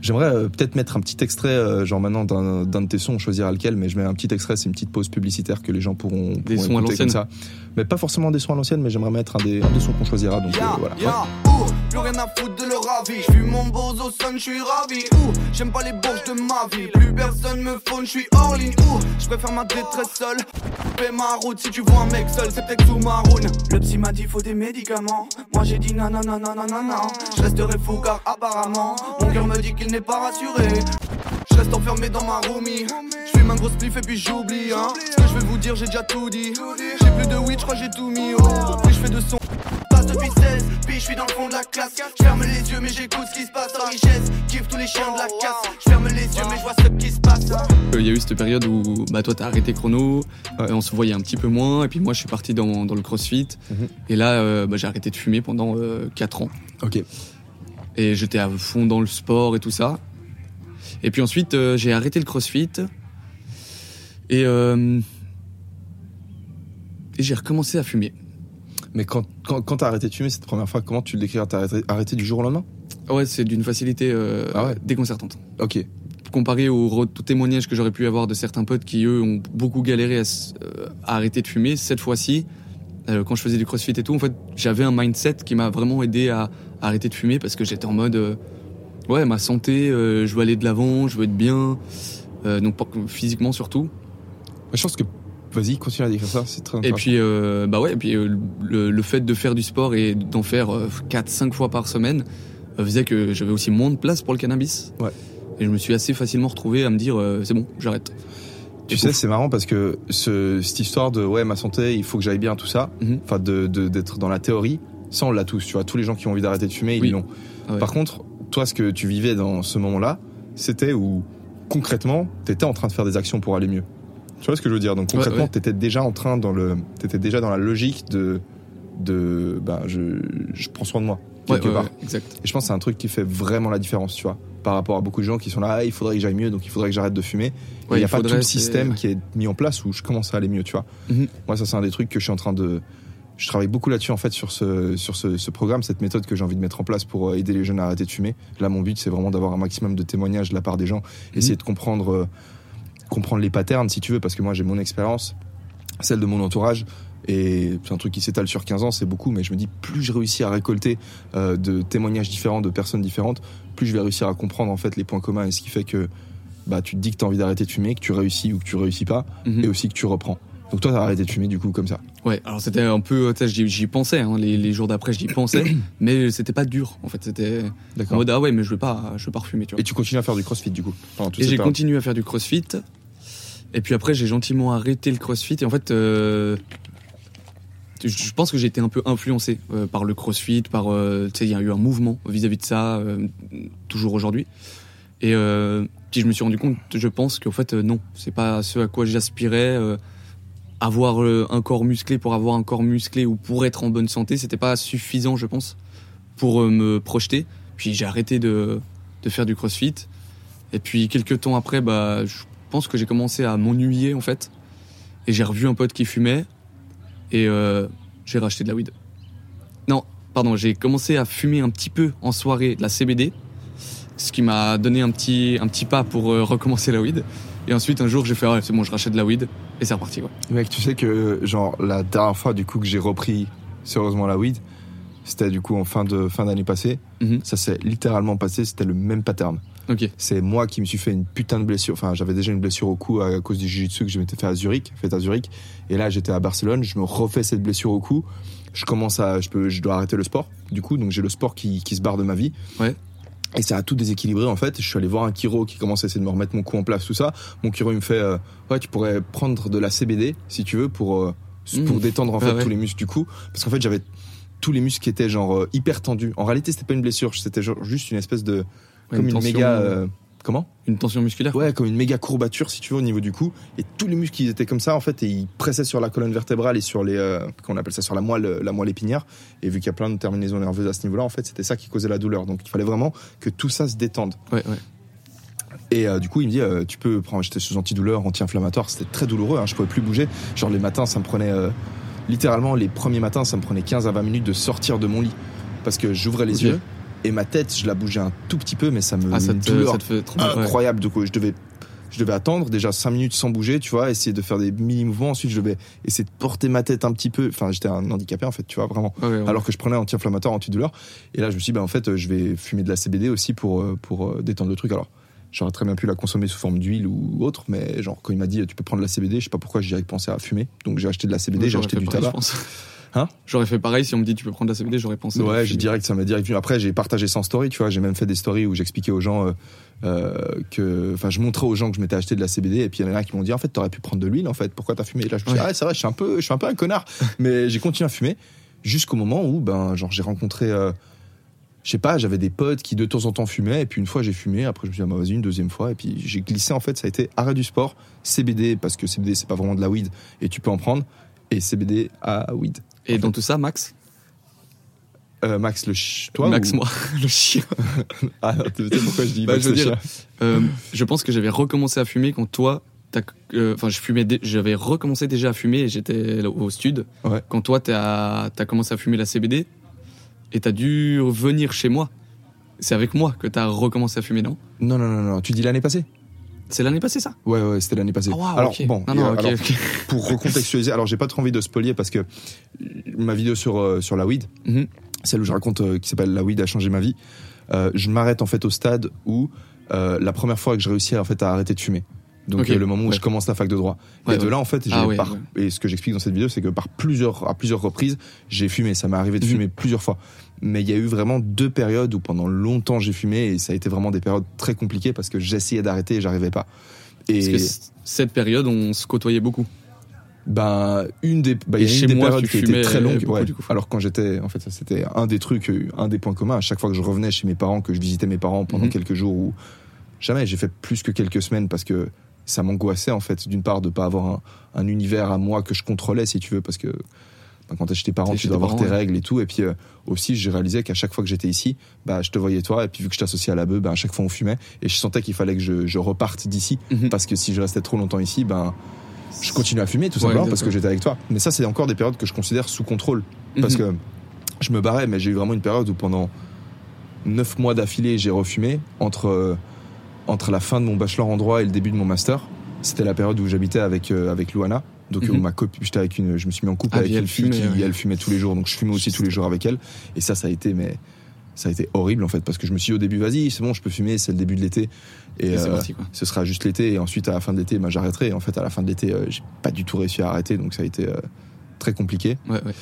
J'aimerais euh, peut-être mettre un petit extrait, euh, genre maintenant d'un d'un de tes sons, on choisira lequel, mais je mets un petit extrait, c'est une petite pause publicitaire que les gens pourront, pourront sons à l'ancienne. ça. Mais pas forcément des sons à l'ancienne, mais j'aimerais mettre un des, un des sons qu'on choisira. Donc euh, Ya, voilà. plus rien à foutre de leur avis. J'fuis mon bozo son, j'suis ravi. Ouh, j'aime pas les bourges de ma vie. Plus personne me phone, j'suis hors ligne. Ouh, j'préfère ma détresse seule. Fais ma route si tu vois un mec seul, c'est peut-être sous maroon. Le psy m'a dit faut des médicaments. Moi j'ai dit nanana nanana. Je resterai fou car apparemment mon cœur me dit qu'il n'est pas rassuré. Je reste enfermé dans ma roomie. Je un gros spliff et puis j'oublie. Hein. Ce que je vais vous dire, j'ai déjà tout dit. J'ai plus de weed, je crois j'ai tout mis. Oh, puis je fais de son. Passe depuis 16, puis je suis dans le fond de la classe. Je ferme les yeux, mais j'écoute ce qui se passe. En richesse, kiffe tous les chiens de la casse. Je ferme les yeux, mais je vois ce qui se passe. Il y a eu cette période où bah, toi t'as arrêté chrono, et on se voyait un petit peu moins, et puis moi je suis parti dans, dans le crossfit, Mhm. et là euh, bah, j'ai arrêté de fumer pendant 4 ans, Ok. et j'étais à fond dans le sport et tout ça. Et puis ensuite euh, j'ai arrêté le crossfit, et, euh, et j'ai recommencé à fumer. Mais quand, quand, quand t'as arrêté de fumer cette première fois, comment tu le décrirais T'as arrêté, arrêté du jour au lendemain? Ouais, c'est d'une facilité euh, Ah ouais? déconcertante. Ok. comparé aux re- aux témoignages que j'aurais pu avoir de certains potes qui eux ont beaucoup galéré à, euh, à arrêter de fumer, cette fois-ci, euh, quand je faisais du crossfit et tout, en fait, j'avais un mindset qui m'a vraiment aidé à, à arrêter de fumer parce que j'étais en mode, euh, ouais, ma santé, euh, je veux aller de l'avant, je veux être bien, euh, donc physiquement surtout. Je pense que. Vas-y, continue à décrire ça, c'est très Et puis, euh, bah ouais, et puis euh, le, le fait de faire du sport et d'en faire 4-5 fois par semaine euh, faisait que j'avais aussi moins de place pour le cannabis. Ouais. Et je me suis assez facilement retrouvé à me dire, euh, c'est bon, j'arrête. Tu sais, c'est marrant parce que ce, cette histoire de ouais, ma santé, il faut que j'aille bien, tout ça, Mhm. enfin, de, de- d'être dans la théorie, ça, on l'a tous, tu vois. Tous les gens qui ont envie d'arrêter de fumer, Oui. ils l'ont. Ah ouais. Par contre, toi, ce que tu vivais dans ce moment-là, c'était où, concrètement, t'étais en train de faire des actions pour aller mieux. Tu vois ce que je veux dire? Donc, Ouais, concrètement, ouais. t'étais déjà en train dans le, t'étais déjà dans la logique de, de, ben, je, je prends soin de moi, Ouais, quelque ouais, part. ouais, exact. Et je pense que c'est un truc qui fait vraiment la différence, tu vois, par rapport à beaucoup de gens qui sont là, ah, il faudrait que j'aille mieux, donc il faudrait que j'arrête de fumer. Il Ouais, n'y a pas tout le système ouais. qui est mis en place où je commence à aller mieux, tu vois. Mhm. Moi, ça, c'est un des trucs que je suis en train de. Je travaille beaucoup là-dessus, en fait, sur, ce, sur ce, ce programme, cette méthode que j'ai envie de mettre en place pour euh, aider les jeunes à arrêter de fumer. Là, mon but, c'est vraiment d'avoir un maximum de témoignages de la part des gens, Mhm. essayer de comprendre, euh, comprendre les patterns, si tu veux, parce que moi, j'ai mon expérience, celle de mon entourage. Et c'est un truc qui s'étale sur 15 ans, c'est beaucoup, mais je me dis, plus je réussis à récolter euh, de témoignages différents, de personnes différentes, plus je vais réussir à comprendre en fait les points communs et ce qui fait que bah, tu te dis que tu as envie d'arrêter de fumer, que tu réussis ou que tu réussis pas, Mhm. et aussi que tu reprends. Donc toi, tu as arrêté de fumer du coup comme ça. Ouais, alors c'était un peu, tu sais, j'y pensais, hein, les, les jours d'après, j'y pensais, <coughs> mais c'était pas dur, en fait. C'était en mode, ah ouais, mais je veux pas, je veux pas refumer, tu vois. Et tu continues à faire du crossfit du coup pendant toute Et j'ai continué à faire du crossfit. Et puis après, j'ai gentiment arrêté le crossfit. Et en fait, euh, je pense que j'ai été un peu influencé euh, par le CrossFit, par euh, tu sais, il y a eu un mouvement vis-à-vis de ça, toujours aujourd'hui. Et puis je me suis rendu compte, je pense qu'en fait non, c'est pas ce à quoi j'aspirais. avoir un corps musclé pour avoir un corps musclé ou pour être en bonne santé, c'était pas suffisant, je pense, pour me projeter. Puis j'ai arrêté de, de faire du CrossFit. Et puis quelques temps après, bah, je pense que j'ai commencé à m'ennuyer en fait. Et j'ai revu un pote qui fumait et euh, j'ai racheté de la weed. Non, pardon, j'ai commencé à fumer un petit peu en soirée de la CBD, ce qui m'a donné un petit, un petit pas pour euh, recommencer la weed. Et ensuite, un jour, j'ai fait, ouais, c'est bon, je rachète de la weed et c'est reparti. Quoi. Mec, tu sais que, genre, la dernière fois, du coup, que j'ai repris sérieusement la weed, c'était du coup en fin de fin d'année passée. Mhm. Ça s'est littéralement passé, c'était le même pattern. C'est moi qui me suis fait une putain de blessure. Enfin, j'avais déjà une blessure au cou à cause du jiu-jitsu que je m'étais fait à Zurich, fait à Zurich. Et là, j'étais à Barcelone, je me refais cette blessure au cou. Je commence à, je peux, je dois arrêter le sport. Du coup, donc j'ai le sport qui, qui se barre de ma vie. Ouais. Et ça a tout déséquilibré en fait. Je suis allé voir un chiro qui commence à essayer de me remettre mon cou en place, tout ça. Mon chiro il me fait, euh, ouais, tu pourrais prendre de la CBD si tu veux pour euh, pour Mmh. détendre en Ah fait ouais. tous les muscles du cou. Parce qu'en fait j'avais tous les muscles qui étaient genre euh, hyper tendus. En réalité c'était pas une blessure, c'était juste une espèce de Ouais, comme une, tension, méga euh, comment? une tension musculaire. Ouais, comme une méga courbature, si tu veux, au niveau du cou. Et tous les muscles, ils étaient comme ça, en fait, et ils pressaient sur la colonne vertébrale et sur les, euh, qu'on appelle ça sur la moelle, la moelle épinière. Et vu qu'il y a plein de terminaisons nerveuses à ce niveau-là, en fait, c'était ça qui causait la douleur. Donc, il fallait vraiment que tout ça se détende. Ouais, ouais. Et euh, du coup, il me dit, euh, tu peux prendre, j'étais sous antidouleur, anti-inflammatoire, c'était très douloureux, hein, je pouvais plus bouger. Genre, les matins, ça me prenait, euh, littéralement, les premiers matins, ça me prenait 15 à 20 minutes de sortir de mon lit. Parce que j'ouvrais les yeux, et ma tête, je la bougeais un tout petit peu, mais ça me, Ah, ça te, douleur ça te fait trop mal. ouais. incroyable de quoi je devais je devais attendre déjà 5 minutes sans bouger tu vois essayer de faire des mini mouvements ensuite je devais essayer de porter ma tête un petit peu enfin j'étais un handicapé en fait tu vois vraiment Ouais, ouais, ouais. alors que je prenais anti-inflammatoire antidouleur et là je me suis dit bah en fait euh, je vais fumer de la CBD aussi pour euh, pour euh, détendre le truc alors j'aurais très bien pu la consommer sous forme d'huile ou autre mais genre quand il m'a dit tu peux prendre de la CBD je sais pas pourquoi j'ai pensé à fumer donc j'ai acheté de la CBD Ouais, j'ai acheté du pareil, tabac. Hein J'aurais fait pareil si on me dit tu peux prendre de la CBD, j'aurais pensé. Ouais, j'ai direct, ça m'a direct venu. Après, j'ai partagé en story, tu vois. J'ai même fait des stories où j'expliquais aux gens euh, euh, que, enfin, je montrais aux gens que je m'étais acheté de la CBD, et puis il y en a qui m'ont dit, en fait, t'aurais pu prendre de l'huile, en fait. Pourquoi t'as fumé? Et là, je me suis dit, Ouais. ah, c'est vrai, je suis un peu, je suis un peu un connard. <laughs> Mais j'ai continué à fumer jusqu'au moment où, ben, genre, j'ai rencontré. euh, je sais pas, j'avais des potes qui de temps en temps fumaient, et puis une fois j'ai fumé, après je me suis dit, ah, bah, vas-y, une deuxième fois, et puis j'ai glissé, en fait, ça a été arrêt du sport, CBD, parce que CBD c'est pas vraiment de la weed, et tu peux en prendre, et CBD à weed. Et dans tout ça, Max Euh, Max, le ch... toi Max, ou- moi, <laughs> le chien. <laughs> Ah, tu sais pourquoi je dis Bah, Max je veux le dire, chien Euh, je pense que j'avais recommencé à fumer quand toi, euh, enfin, je fumais, dé- j'avais recommencé déjà à fumer et j'étais au stud. Ouais. Quand toi, t'as as commencé à fumer la CBD et t'as dû venir chez moi. C'est avec moi que t'as recommencé à fumer, non? Non, non, non, non. Tu dis l'année passée C'est l'année passée, ça Ouais, ouais, c'était l'année passée. Ah, alors, bon, non, non, euh, ok, alors, ok. <laughs> pour recontextualiser, alors j'ai pas trop envie de spoiler parce que ma vidéo sur, euh, sur la weed, Mhm. celle où je raconte euh, qui s'appelle La weed a changé ma vie, euh, je m'arrête en fait au stade où la première fois que je réussis en fait à arrêter de fumer. Donc le moment où ouais. je commence la fac de droit. Ouais, et de ouais. là en fait, j'ai Ah par- et ce que j'explique dans cette vidéo, c'est que par plusieurs à plusieurs reprises, j'ai fumé. Ça m'est arrivé de Mhm. fumer plusieurs fois. Mais il y a eu vraiment deux périodes où pendant longtemps j'ai fumé et ça a été vraiment des périodes très compliquées parce que j'essayais d'arrêter et j'arrivais pas. Parce Et que c- cette période, on se côtoyait beaucoup. ben une des il y a une des moi, périodes qui était très longue. beaucoup, ouais. du coup. Alors quand j'étais en fait ça c'était un des trucs euh, un des points communs à chaque fois que je revenais chez mes parents que je visitais mes parents pendant Mhm. quelques jours ou jamais j'ai fait plus que quelques semaines parce que ça m'angoissait en fait d'une part de pas avoir un, un univers à moi que je contrôlais si tu veux parce que quand t'es chez tes parents tu dois avoir parents, tes ouais. règles et tout. Et puis euh, aussi j'ai réalisé qu'à chaque fois que j'étais ici bah je te voyais toi. Et puis vu que je t'associais à la beuh ben à chaque fois on fumait. Et je sentais qu'il fallait que je, je reparte d'ici. Mhm. parce que si je restais trop longtemps ici ben je continue à fumer tout Ouais, simplement parce que j'étais avec toi. Mais ça c'est encore des périodes que je considère sous contrôle. Parce Mhm. que je me barrais mais j'ai eu vraiment une période où pendant neuf mois d'affilée j'ai refumé entre euh, entre la fin de mon bachelor en droit et le début de mon master. C'était la période où j'habitais avec euh, avec Luana donc euh, Mhm. ma copine j'étais avec une je me suis mis en couple Ah, avec une fille qui ouais. elle fumait tous les jours donc je fumais aussi tous les jours avec elle et ça ça a été mais ça a été horrible en fait parce que je me suis dit au début vas-y c'est bon je peux fumer c'est le début de l'été et euh, parti, quoi. ce sera juste l'été et ensuite à la fin de l'été ben, j'arrêterai et en fait à la fin de l'été euh, j'ai pas du tout réussi à arrêter donc ça a été euh, très compliqué Ouais, ouais.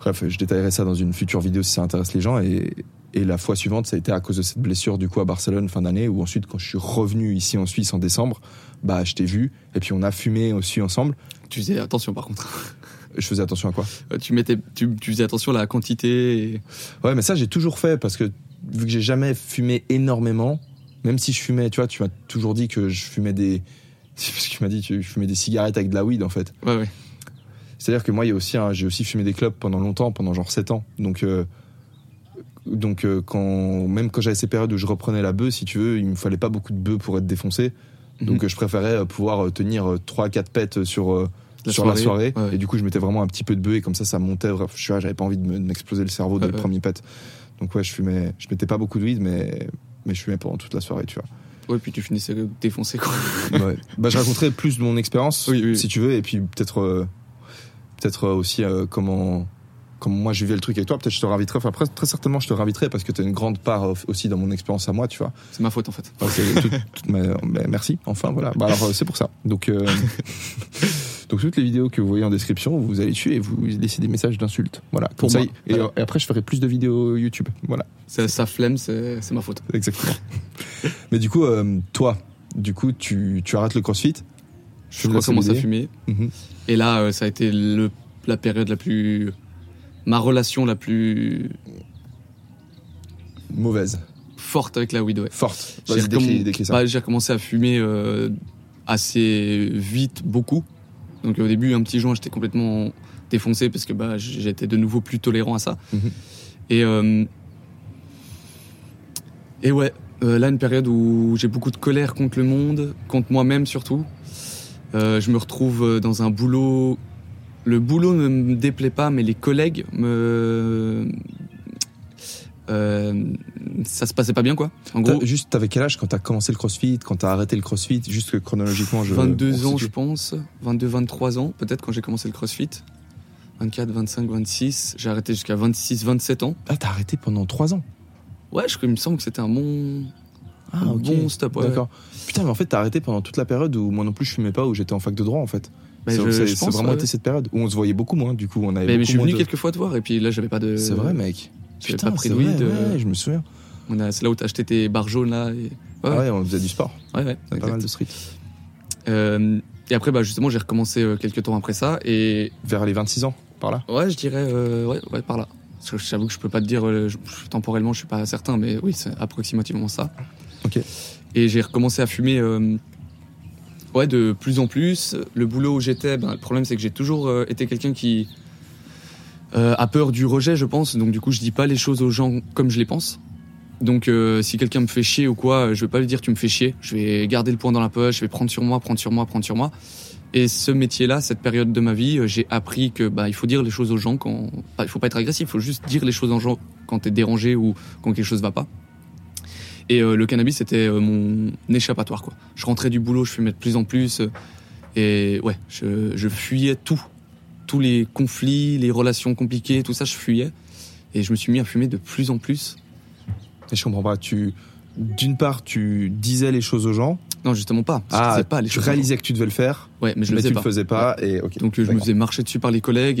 Bref, je détaillerai ça dans une future vidéo si ça intéresse les gens. Et, et la fois suivante, ça a été à cause de cette blessure du coup à Barcelone fin d'année, où ensuite quand je suis revenu ici en Suisse en décembre, bah je t'ai vu et puis on a fumé aussi ensemble. Tu faisais attention par contre. Je faisais attention à quoi? Euh, Tu mettais, tu, tu faisais attention à la quantité. Et... Ouais, mais ça, j'ai toujours fait parce que vu que j'ai jamais fumé énormément, même si je fumais, tu vois, tu m'as toujours dit que je fumais des. <laughs> Parce que tu m'as dit que je fumais des cigarettes avec de la weed en fait. Ouais, ouais. C'est-à-dire que moi, il y a aussi, j'ai aussi fumé des clopes pendant longtemps, pendant genre 7 ans. Donc, euh, donc euh, quand, même quand j'avais ces périodes où je reprenais la bœuf, si tu veux, il me fallait pas beaucoup de bœufs pour être défoncé. Donc Mhm. euh, je préférais euh, pouvoir euh, tenir 3-4 pètes sur, La sur la soirée, soirée. ouais. Et du coup, je mettais vraiment un petit peu de bœuf et comme ça, ça montait. Bref, je j'avais pas envie de me- de m'exploser le cerveau dès Ouais, le ouais. premier pet. Donc ouais, je fumais, je mettais pas beaucoup de weed, mais, mais je fumais pendant toute la soirée, tu vois. Ouais, puis tu finissais défoncé, quoi. Ouais. <laughs> Bah, je raconterai plus de mon expérience, Oui, oui. si tu veux, et puis peut-être euh, peut-être aussi euh, comment comment moi j'ai vu le truc avec toi. Peut-être je te réinviterai. Enfin, très, certainement, je te réinviterai parce que tu as une grande part euh, aussi dans mon expérience à moi, tu vois. C'est ma faute, en fait. Enfin, c'est tout- tout- mais- mais merci. Enfin voilà. Bah, alors euh, c'est pour ça. Donc euh, <laughs> donc toutes les vidéos que vous voyez en description, vous allez dessus et vous laissez des messages d'insultes. Voilà. Comme Pour ça, moi. et, Voilà. et après je ferai plus de vidéos YouTube. Voilà. C'est- Sa flemme, c'est ma faute. Exactement. <laughs> mais du coup, euh, toi, du coup, tu, tu arrêtes le CrossFit. Je recommence à fumer. Mhm. Et là, euh, ça a été le, la période la plus. Ma relation la plus Mauvaise. forte avec la weed, ouais. Forte. J'ai recomm- bah, j'ai recommencé à fumer euh, assez vite, beaucoup. Donc au début, un petit joint, j'étais complètement défoncé parce que bah, j'étais de nouveau plus tolérant à ça. Mhm. Et, euh, et ouais, euh, là, une période où j'ai beaucoup de colère contre le monde, contre moi-même surtout. Je me retrouve dans un boulot. Le boulot ne me déplaît pas, mais les collègues me. Euh, ça se passait pas bien, quoi. En gros, Juste, t'avais quel âge quand t'as commencé le CrossFit, quand t'as arrêté le CrossFit Juste que chronologiquement, je. 22 on ans, je pense. 22, 23 ans, peut-être, quand j'ai commencé le crossfit. 24, 25, 26. J'ai arrêté jusqu'à 26, 27 ans. Ah, t'as arrêté pendant 3 ans? Ouais, je, il me semble que c'était un bon. Ah, un bon stop, ouais. D'accord. Putain, mais en fait, t'as arrêté pendant toute la période où moi non plus je fumais pas, où j'étais en fac de droit en fait. Bah, c'est vraiment été cette période où on se voyait beaucoup moins, du coup, on avait Mais, mais je suis venu de- quelques fois te voir et puis là j'avais pas de. C'est vrai, mec. j'avais pas pris de weed. euh, ouais, je me souviens. C'est là où t'as acheté tes barres jaunes là. Et... Ouais, Ah ouais, on faisait du sport. ouais, ouais, Pas mal de street. Euh, et après, bah, justement, j'ai recommencé euh, quelques temps après ça et Vers les 26 ans, par là. Ouais, je dirais, euh, ouais, ouais, par là. Parce que j'avoue que je peux pas te dire, euh, je- temporellement, je suis pas certain, mais oui, c'est approximativement ça. Ok. Et j'ai recommencé à fumer, euh, ouais, de plus en plus. Le boulot où j'étais, ben, le problème, c'est que j'ai toujours euh, été quelqu'un qui euh, a peur du rejet, je pense. Donc, du coup, je dis pas les choses aux gens comme je les pense. Donc, euh, si quelqu'un me fait chier ou quoi, je vais pas lui dire tu me fais chier. Je vais garder le point dans la poche, je vais prendre sur moi, prendre sur moi, prendre sur moi. Et ce métier-là, cette période de ma vie, j'ai appris que bah il faut dire les choses aux gens quand il faut pas être agressif, il faut juste dire les choses aux gens quand t'es dérangé ou quand quelque chose va pas. Et euh, le cannabis c'était euh, mon échappatoire quoi. Je rentrais du boulot, je fumais de plus en plus euh, et ouais, je, je fuyais tout, tous les conflits, les relations compliquées, tout ça je fuyais et je me suis mis à fumer de plus en plus. Et je comprends pas. Tu, d'une part, tu disais les choses aux gens. Non justement pas, Ah, pas les tu réalisais que tu devais le faire, Ouais, mais je le mais faisais tu pas. le faisais pas. Et ok. Donc je me faisais marcher dessus par les collègues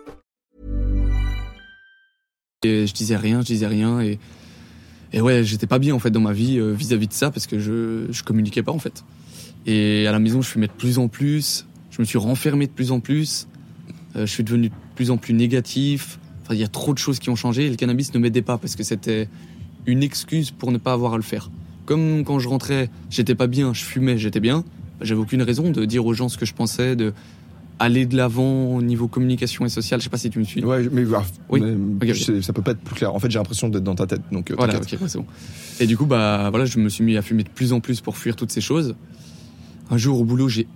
Et je disais rien, je disais rien et ouais, j'étais pas bien en fait dans ma vie euh, vis-à-vis de ça parce que je je communiquais pas en fait. Et à la maison, je fumais de plus en plus, je me suis renfermé de plus en plus, euh, je suis devenu de plus en plus négatif. Enfin, il y a trop de choses qui ont changé et le cannabis ne m'aidait pas parce que c'était une excuse pour ne pas avoir à le faire. Comme quand je rentrais, j'étais pas bien, je fumais, j'étais bien, j'avais aucune raison de dire aux gens ce que je pensais, de aller de l'avant au niveau communication et social. Je sais pas si tu me suis. Ouais, mais ah, Oui. mais ça peut pas être plus clair. En fait, j'ai l'impression d'être dans ta tête. Donc, euh, Voilà, ok, ouais, c'est bon. Et du coup, bah voilà, je me suis mis à fumer de plus en plus pour fuir toutes ces choses. Un jour au boulot, j'ai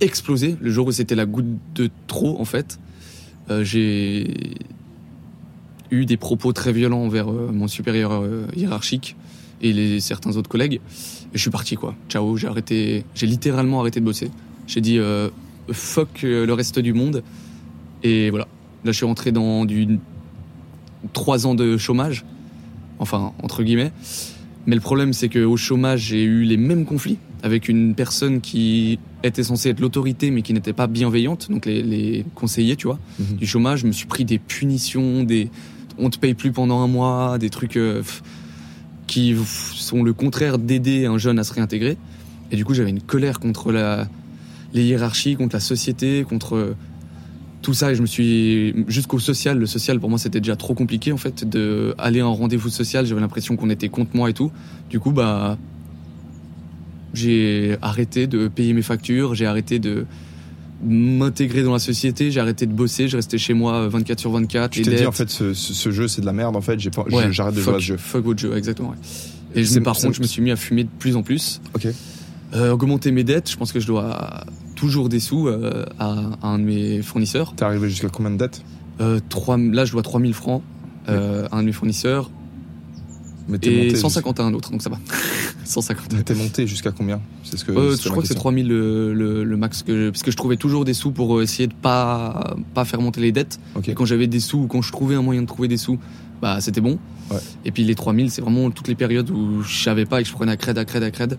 explosé. Le jour où c'était la goutte de trop, en fait, Euh, j'ai eu des propos très violents envers euh, mon supérieur euh, hiérarchique et les certains autres collègues. Et je suis parti, quoi. Ciao, j'ai arrêté, j'ai littéralement arrêté de bosser. J'ai dit, fuck euh, le reste du monde. Et voilà. Là, je suis rentré dans du trois ans de chômage. Enfin, entre guillemets. Mais le problème, c'est qu'au chômage, j'ai eu les mêmes conflits avec une personne qui était censée être l'autorité, mais qui n'était pas bienveillante, donc les, les conseillers, tu vois, Mhm. du chômage. Je me suis pris des punitions, des on te paye plus pendant un mois, des trucs euh, qui sont le contraire d'aider un jeune à se réintégrer. Et du coup, j'avais une colère contre la, les hiérarchies, contre la société, contre euh, tout ça. Et je me suis jusqu'au social. Le social, pour moi, c'était déjà trop compliqué en fait de aller un rendez-vous social. J'avais l'impression qu'on était contre moi et tout. Du coup, bah, j'ai arrêté de payer mes factures. J'ai arrêté de m'intégrer dans la société. J'ai arrêté de bosser. Je restais chez moi 24 sur 24. Tu t'es dit en fait ce, jeu c'est de la merde en fait, Ouais, j'arrête de fuck, jouer à ce jeu. Fuck votre jeu, exactement. ouais. Et je- par contre, je me suis mis à fumer de plus en plus. Ok. Euh, augmenter mes dettes, je pense que je dois toujours des sous euh, à, à un de mes fournisseurs. T'es arrivé jusqu'à combien de dettes Euh, trois- là, je dois 3000 francs euh, à un de mes fournisseurs Mais et monté 150 à un autre, donc ça va. <laughs> 150. jusqu'à- Mais t'es monté jusqu'à combien C'est ce que. Euh, c'était je crois que c'est question. 3000 le, le, le max que je- parce que je trouvais toujours des sous pour euh, essayer de pas pas faire monter les dettes. Et quand j'avais des sous ou quand je trouvais un moyen de trouver des sous, bah c'était bon. Ouais. Et puis les 3000, c'est vraiment toutes les périodes où je savais pas et que je prenais à crédit à crédit à crédit.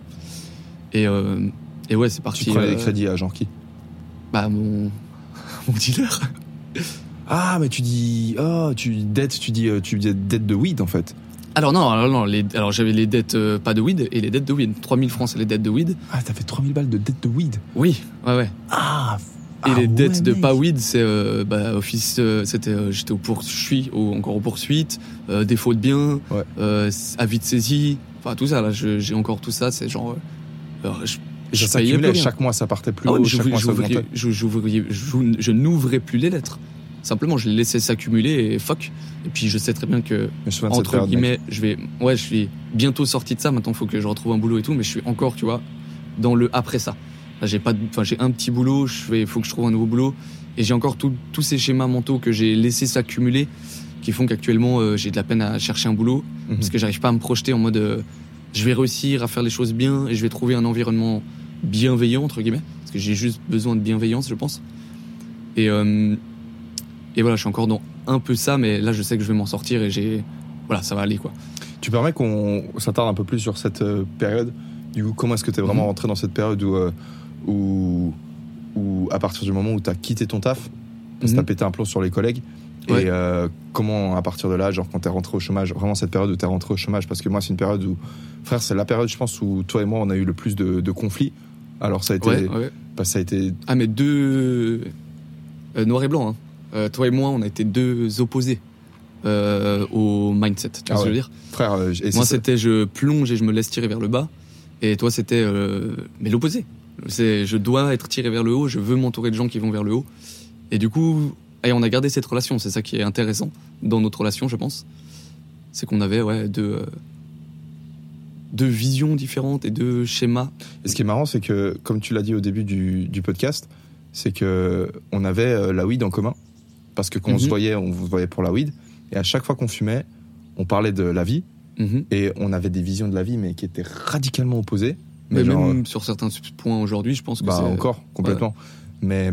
Et euh, et ouais, c'est parti. Tu prenais des euh, crédits à genre qui? Bah mon <laughs> mon dealer. Ah, mais tu dis. Oh, tu dette, tu dis, euh, tu dis dette de weed en fait. Alors non, alors non, les, alors j'avais les dettes euh, pas de weed et les dettes de weed. 3000 francs c'est les dettes de weed. Ah, t'as fait 3000 balles de dette de weed? Oui, ouais ouais. Ah Et ah les dettes ouais, de mec. pas weed, c'est euh, bah, office, euh, c'était j'étais au poursuit, au, encore aux poursuites, défaut de biens, Ouais. avis de saisie, enfin tout ça là, je- j'ai encore tout ça, c'est genre. Je, ça payais plus chaque mois ça partait plus Ah ouais, haut, mais chaque j'ouvrais- mois ça j'ouvrais- augmentait. je, j'ouvrais- je- je n'ouvrais plus les lettres. Simplement, je les laissais s'accumuler et fuck. Et puis je sais très bien que entre période, mec. guillemets, je vais, ouais, je suis bientôt sorti de ça. Maintenant, faut que je retrouve un boulot et tout, mais je suis encore, tu vois, dans le après ça. J'ai pas, de- enfin, j'ai un petit boulot. Je vais, faut que je trouve un nouveau boulot, et j'ai encore tous ces schémas mentaux que j'ai laissés s'accumuler, qui font qu'actuellement, euh, j'ai de la peine à chercher un boulot Mhm. parce que j'arrive pas à me projeter en mode, euh, je vais réussir à faire les choses bien et je vais trouver un environnement bienveillant entre guillemets, parce que j'ai juste besoin de bienveillance, je pense. Et euh, et voilà, je suis encore dans un peu ça, mais là, je sais que je vais m'en sortir et j'ai, voilà, ça va aller quoi. Tu permets qu'on s'attarde un peu plus sur cette euh, période Du coup, comment est-ce que tu es vraiment Mhm. rentré dans cette période où, euh, où, où, à partir du moment où tu as quitté ton taf, parce que Mhm. t'as pété un plomb sur les collègues Ouais. Et euh, comment, à partir de là, genre quand t'es rentré au chômage, vraiment cette période où t'es rentré au chômage, parce que moi, c'est une période où, frère, c'est la période, je pense, où toi et moi, on a eu le plus de, de conflits. Alors, ça a été, Ouais, ouais. bah, ça a été, Ah, mais deux. euh, noir et blanc, hein. Euh, toi et moi, on a été deux opposés euh, au mindset. Tu vois Ah ce que je veux dire frère, et Moi, c'était je plonge et je me laisse tirer vers le bas. Et toi, c'était. mais l'opposé. C'est je dois être tiré vers le haut, je veux m'entourer de gens qui vont vers le haut. Et du coup, et on a gardé cette relation. C'est ça qui est intéressant dans notre relation, je pense. C'est qu'on avait ouais, deux, deux visions différentes et deux schémas. Et ce qui est marrant, c'est que, comme tu l'as dit au début du, du podcast, c'est que on avait euh, la weed en commun. Parce que quand on Mhm. se voyait, on se voyait pour la weed. Et à chaque fois qu'on fumait, on parlait de la vie. Mhm. Et on avait des visions de la vie, mais qui étaient radicalement opposées. Mais, Mais, genre, même sur certains points aujourd'hui, je pense que bah, c'est. encore, complètement. Mais,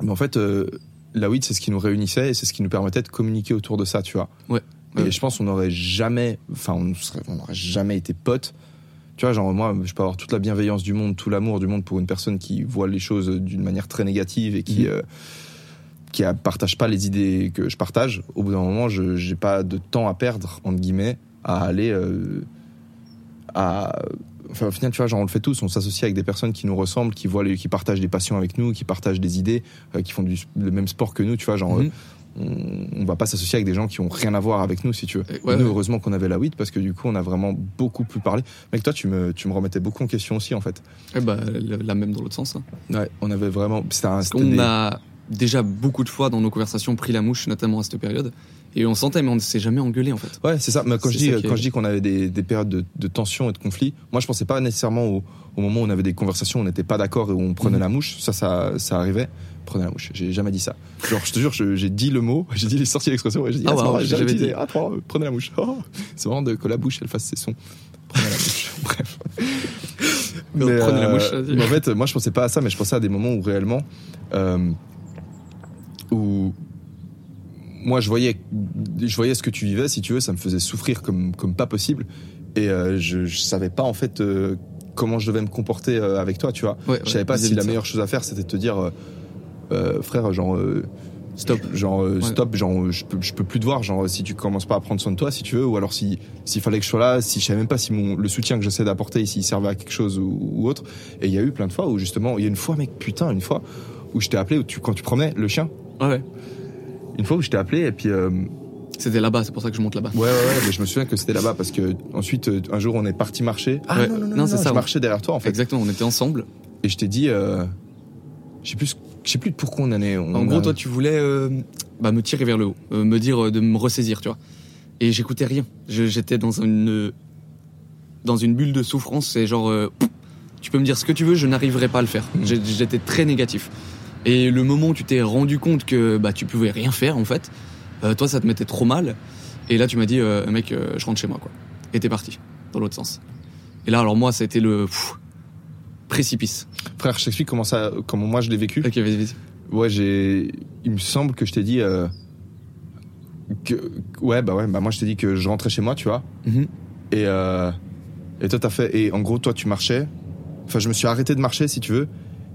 mais en fait, euh, la weed, c'est ce qui nous réunissait et c'est ce qui nous permettait de communiquer autour de ça, tu vois. Ouais. Et Ouais. je pense qu'on n'aurait jamais, enfin, on n'aurait jamais été potes. Tu vois, genre, moi, je peux avoir toute la bienveillance du monde, tout l'amour du monde pour une personne qui voit les choses d'une manière très négative et qui, Mhm. euh, qui partage pas les idées que je partage. Au bout d'un moment, je j'ai pas de temps à perdre, entre guillemets, à aller euh, à. Enfin, au final, tu vois, genre, on le fait tous. On s'associe avec des personnes qui nous ressemblent, qui voient les, qui partagent des passions avec nous, qui partagent des idées, euh, qui font du, le même sport que nous, tu vois, genre. Mhm. euh, on, on va pas s'associer avec des gens qui ont rien à voir avec nous, si tu veux. Ouais, nous, ouais. heureusement qu'on avait la weed parce que du coup, on a vraiment beaucoup plus parlé. Mec, toi, tu me, tu me remettais beaucoup en question aussi, en fait. Eh bah, la même dans l'autre sens. hein. Ouais, on avait vraiment. C'était un. Des- a déjà beaucoup de fois dans nos conversations pris la mouche, notamment à cette période. Et on sentait, mais on ne s'est jamais engueulé en fait. Ouais, c'est ça. Mais quand je dis, quand est- je dis qu'on avait des, des périodes de, de tension et de conflit, moi, je pensais pas nécessairement au, au moment où on avait des conversations, on n'était pas d'accord et où on prenait Mhm. la mouche. Ça, ça, ça arrivait. Prenez la mouche. J'ai jamais dit ça. Genre, je te jure, j'ai dit le mot, <laughs> j'ai dit les sorties l'expression, j'ai dit, Ah ah, ouais, j'ai jamais dit, ah, euh, prenez la mouche. Oh, c'est marrant de, que la bouche, elle fasse ses sons. Prenez la mouche. <laughs> Bref. Mais, Prenez la euh, mouche, mais en fait, moi, je pensais pas à ça, mais je pensais à des moments où réellement, euh, où moi, je voyais, je voyais ce que tu vivais, si tu veux, ça me faisait souffrir comme, comme pas possible, et euh, je, je savais pas en fait euh, comment je devais me comporter euh, avec toi, tu vois. Ouais, je savais ouais, pas si la meilleure chose à faire, c'était de te dire, frère, genre. Stop. genre Ouais. stop genre je peux je peux plus te voir genre si tu commences pas à prendre soin de toi si tu veux ou alors si s'il fallait que je sois là si je savais même pas si mon le soutien que j'essaie d'apporter s'il servait à quelque chose ou, ou autre et il y a eu plein de fois où justement il y a une fois mec putain une fois où je t'ai appelé où tu quand tu promenais le chien ouais. Une fois où je t'ai appelé et puis euh, ouais C'était là-bas, c'est pour ça que je monte là-bas. ouais ouais mais je me souviens que c'était là-bas parce que ensuite euh, un jour on est parti marcher ah Ouais. non non non, c'est je ça, ouais. marchais derrière toi en fait Exactement, on était ensemble. et je t'ai dit euh, je sais plus je sais plus pourquoi on en est on En a- gros, toi, tu voulais euh, bah, me tirer vers le haut, euh, me dire de me ressaisir, tu vois. Et j'écoutais rien. Je- J'étais dans une dans une bulle de souffrance. Et genre, tu peux me dire ce que tu veux, je n'arriverai pas à le faire. Mm. J'ai- J'étais très négatif. Et le moment où tu t'es rendu compte que bah tu pouvais rien faire en fait, euh, toi, ça te mettait trop mal. Et là, tu m'as dit, euh, mec, euh, je rentre chez moi, quoi. Et t'es parti dans l'autre sens. Et là, alors moi, ça a été le pff, précipice. frère je t'explique comment ça comment moi je l'ai vécu Ok, vas-y, vas-y. Ouais, j'ai. Il me semble que je t'ai dit. que... Ouais, bah ouais, bah moi je t'ai dit que je rentrais chez moi, tu vois. Mhm. Et, et toi t'as fait. Et en gros, toi tu marchais. Enfin, je me suis arrêté de marcher si tu veux.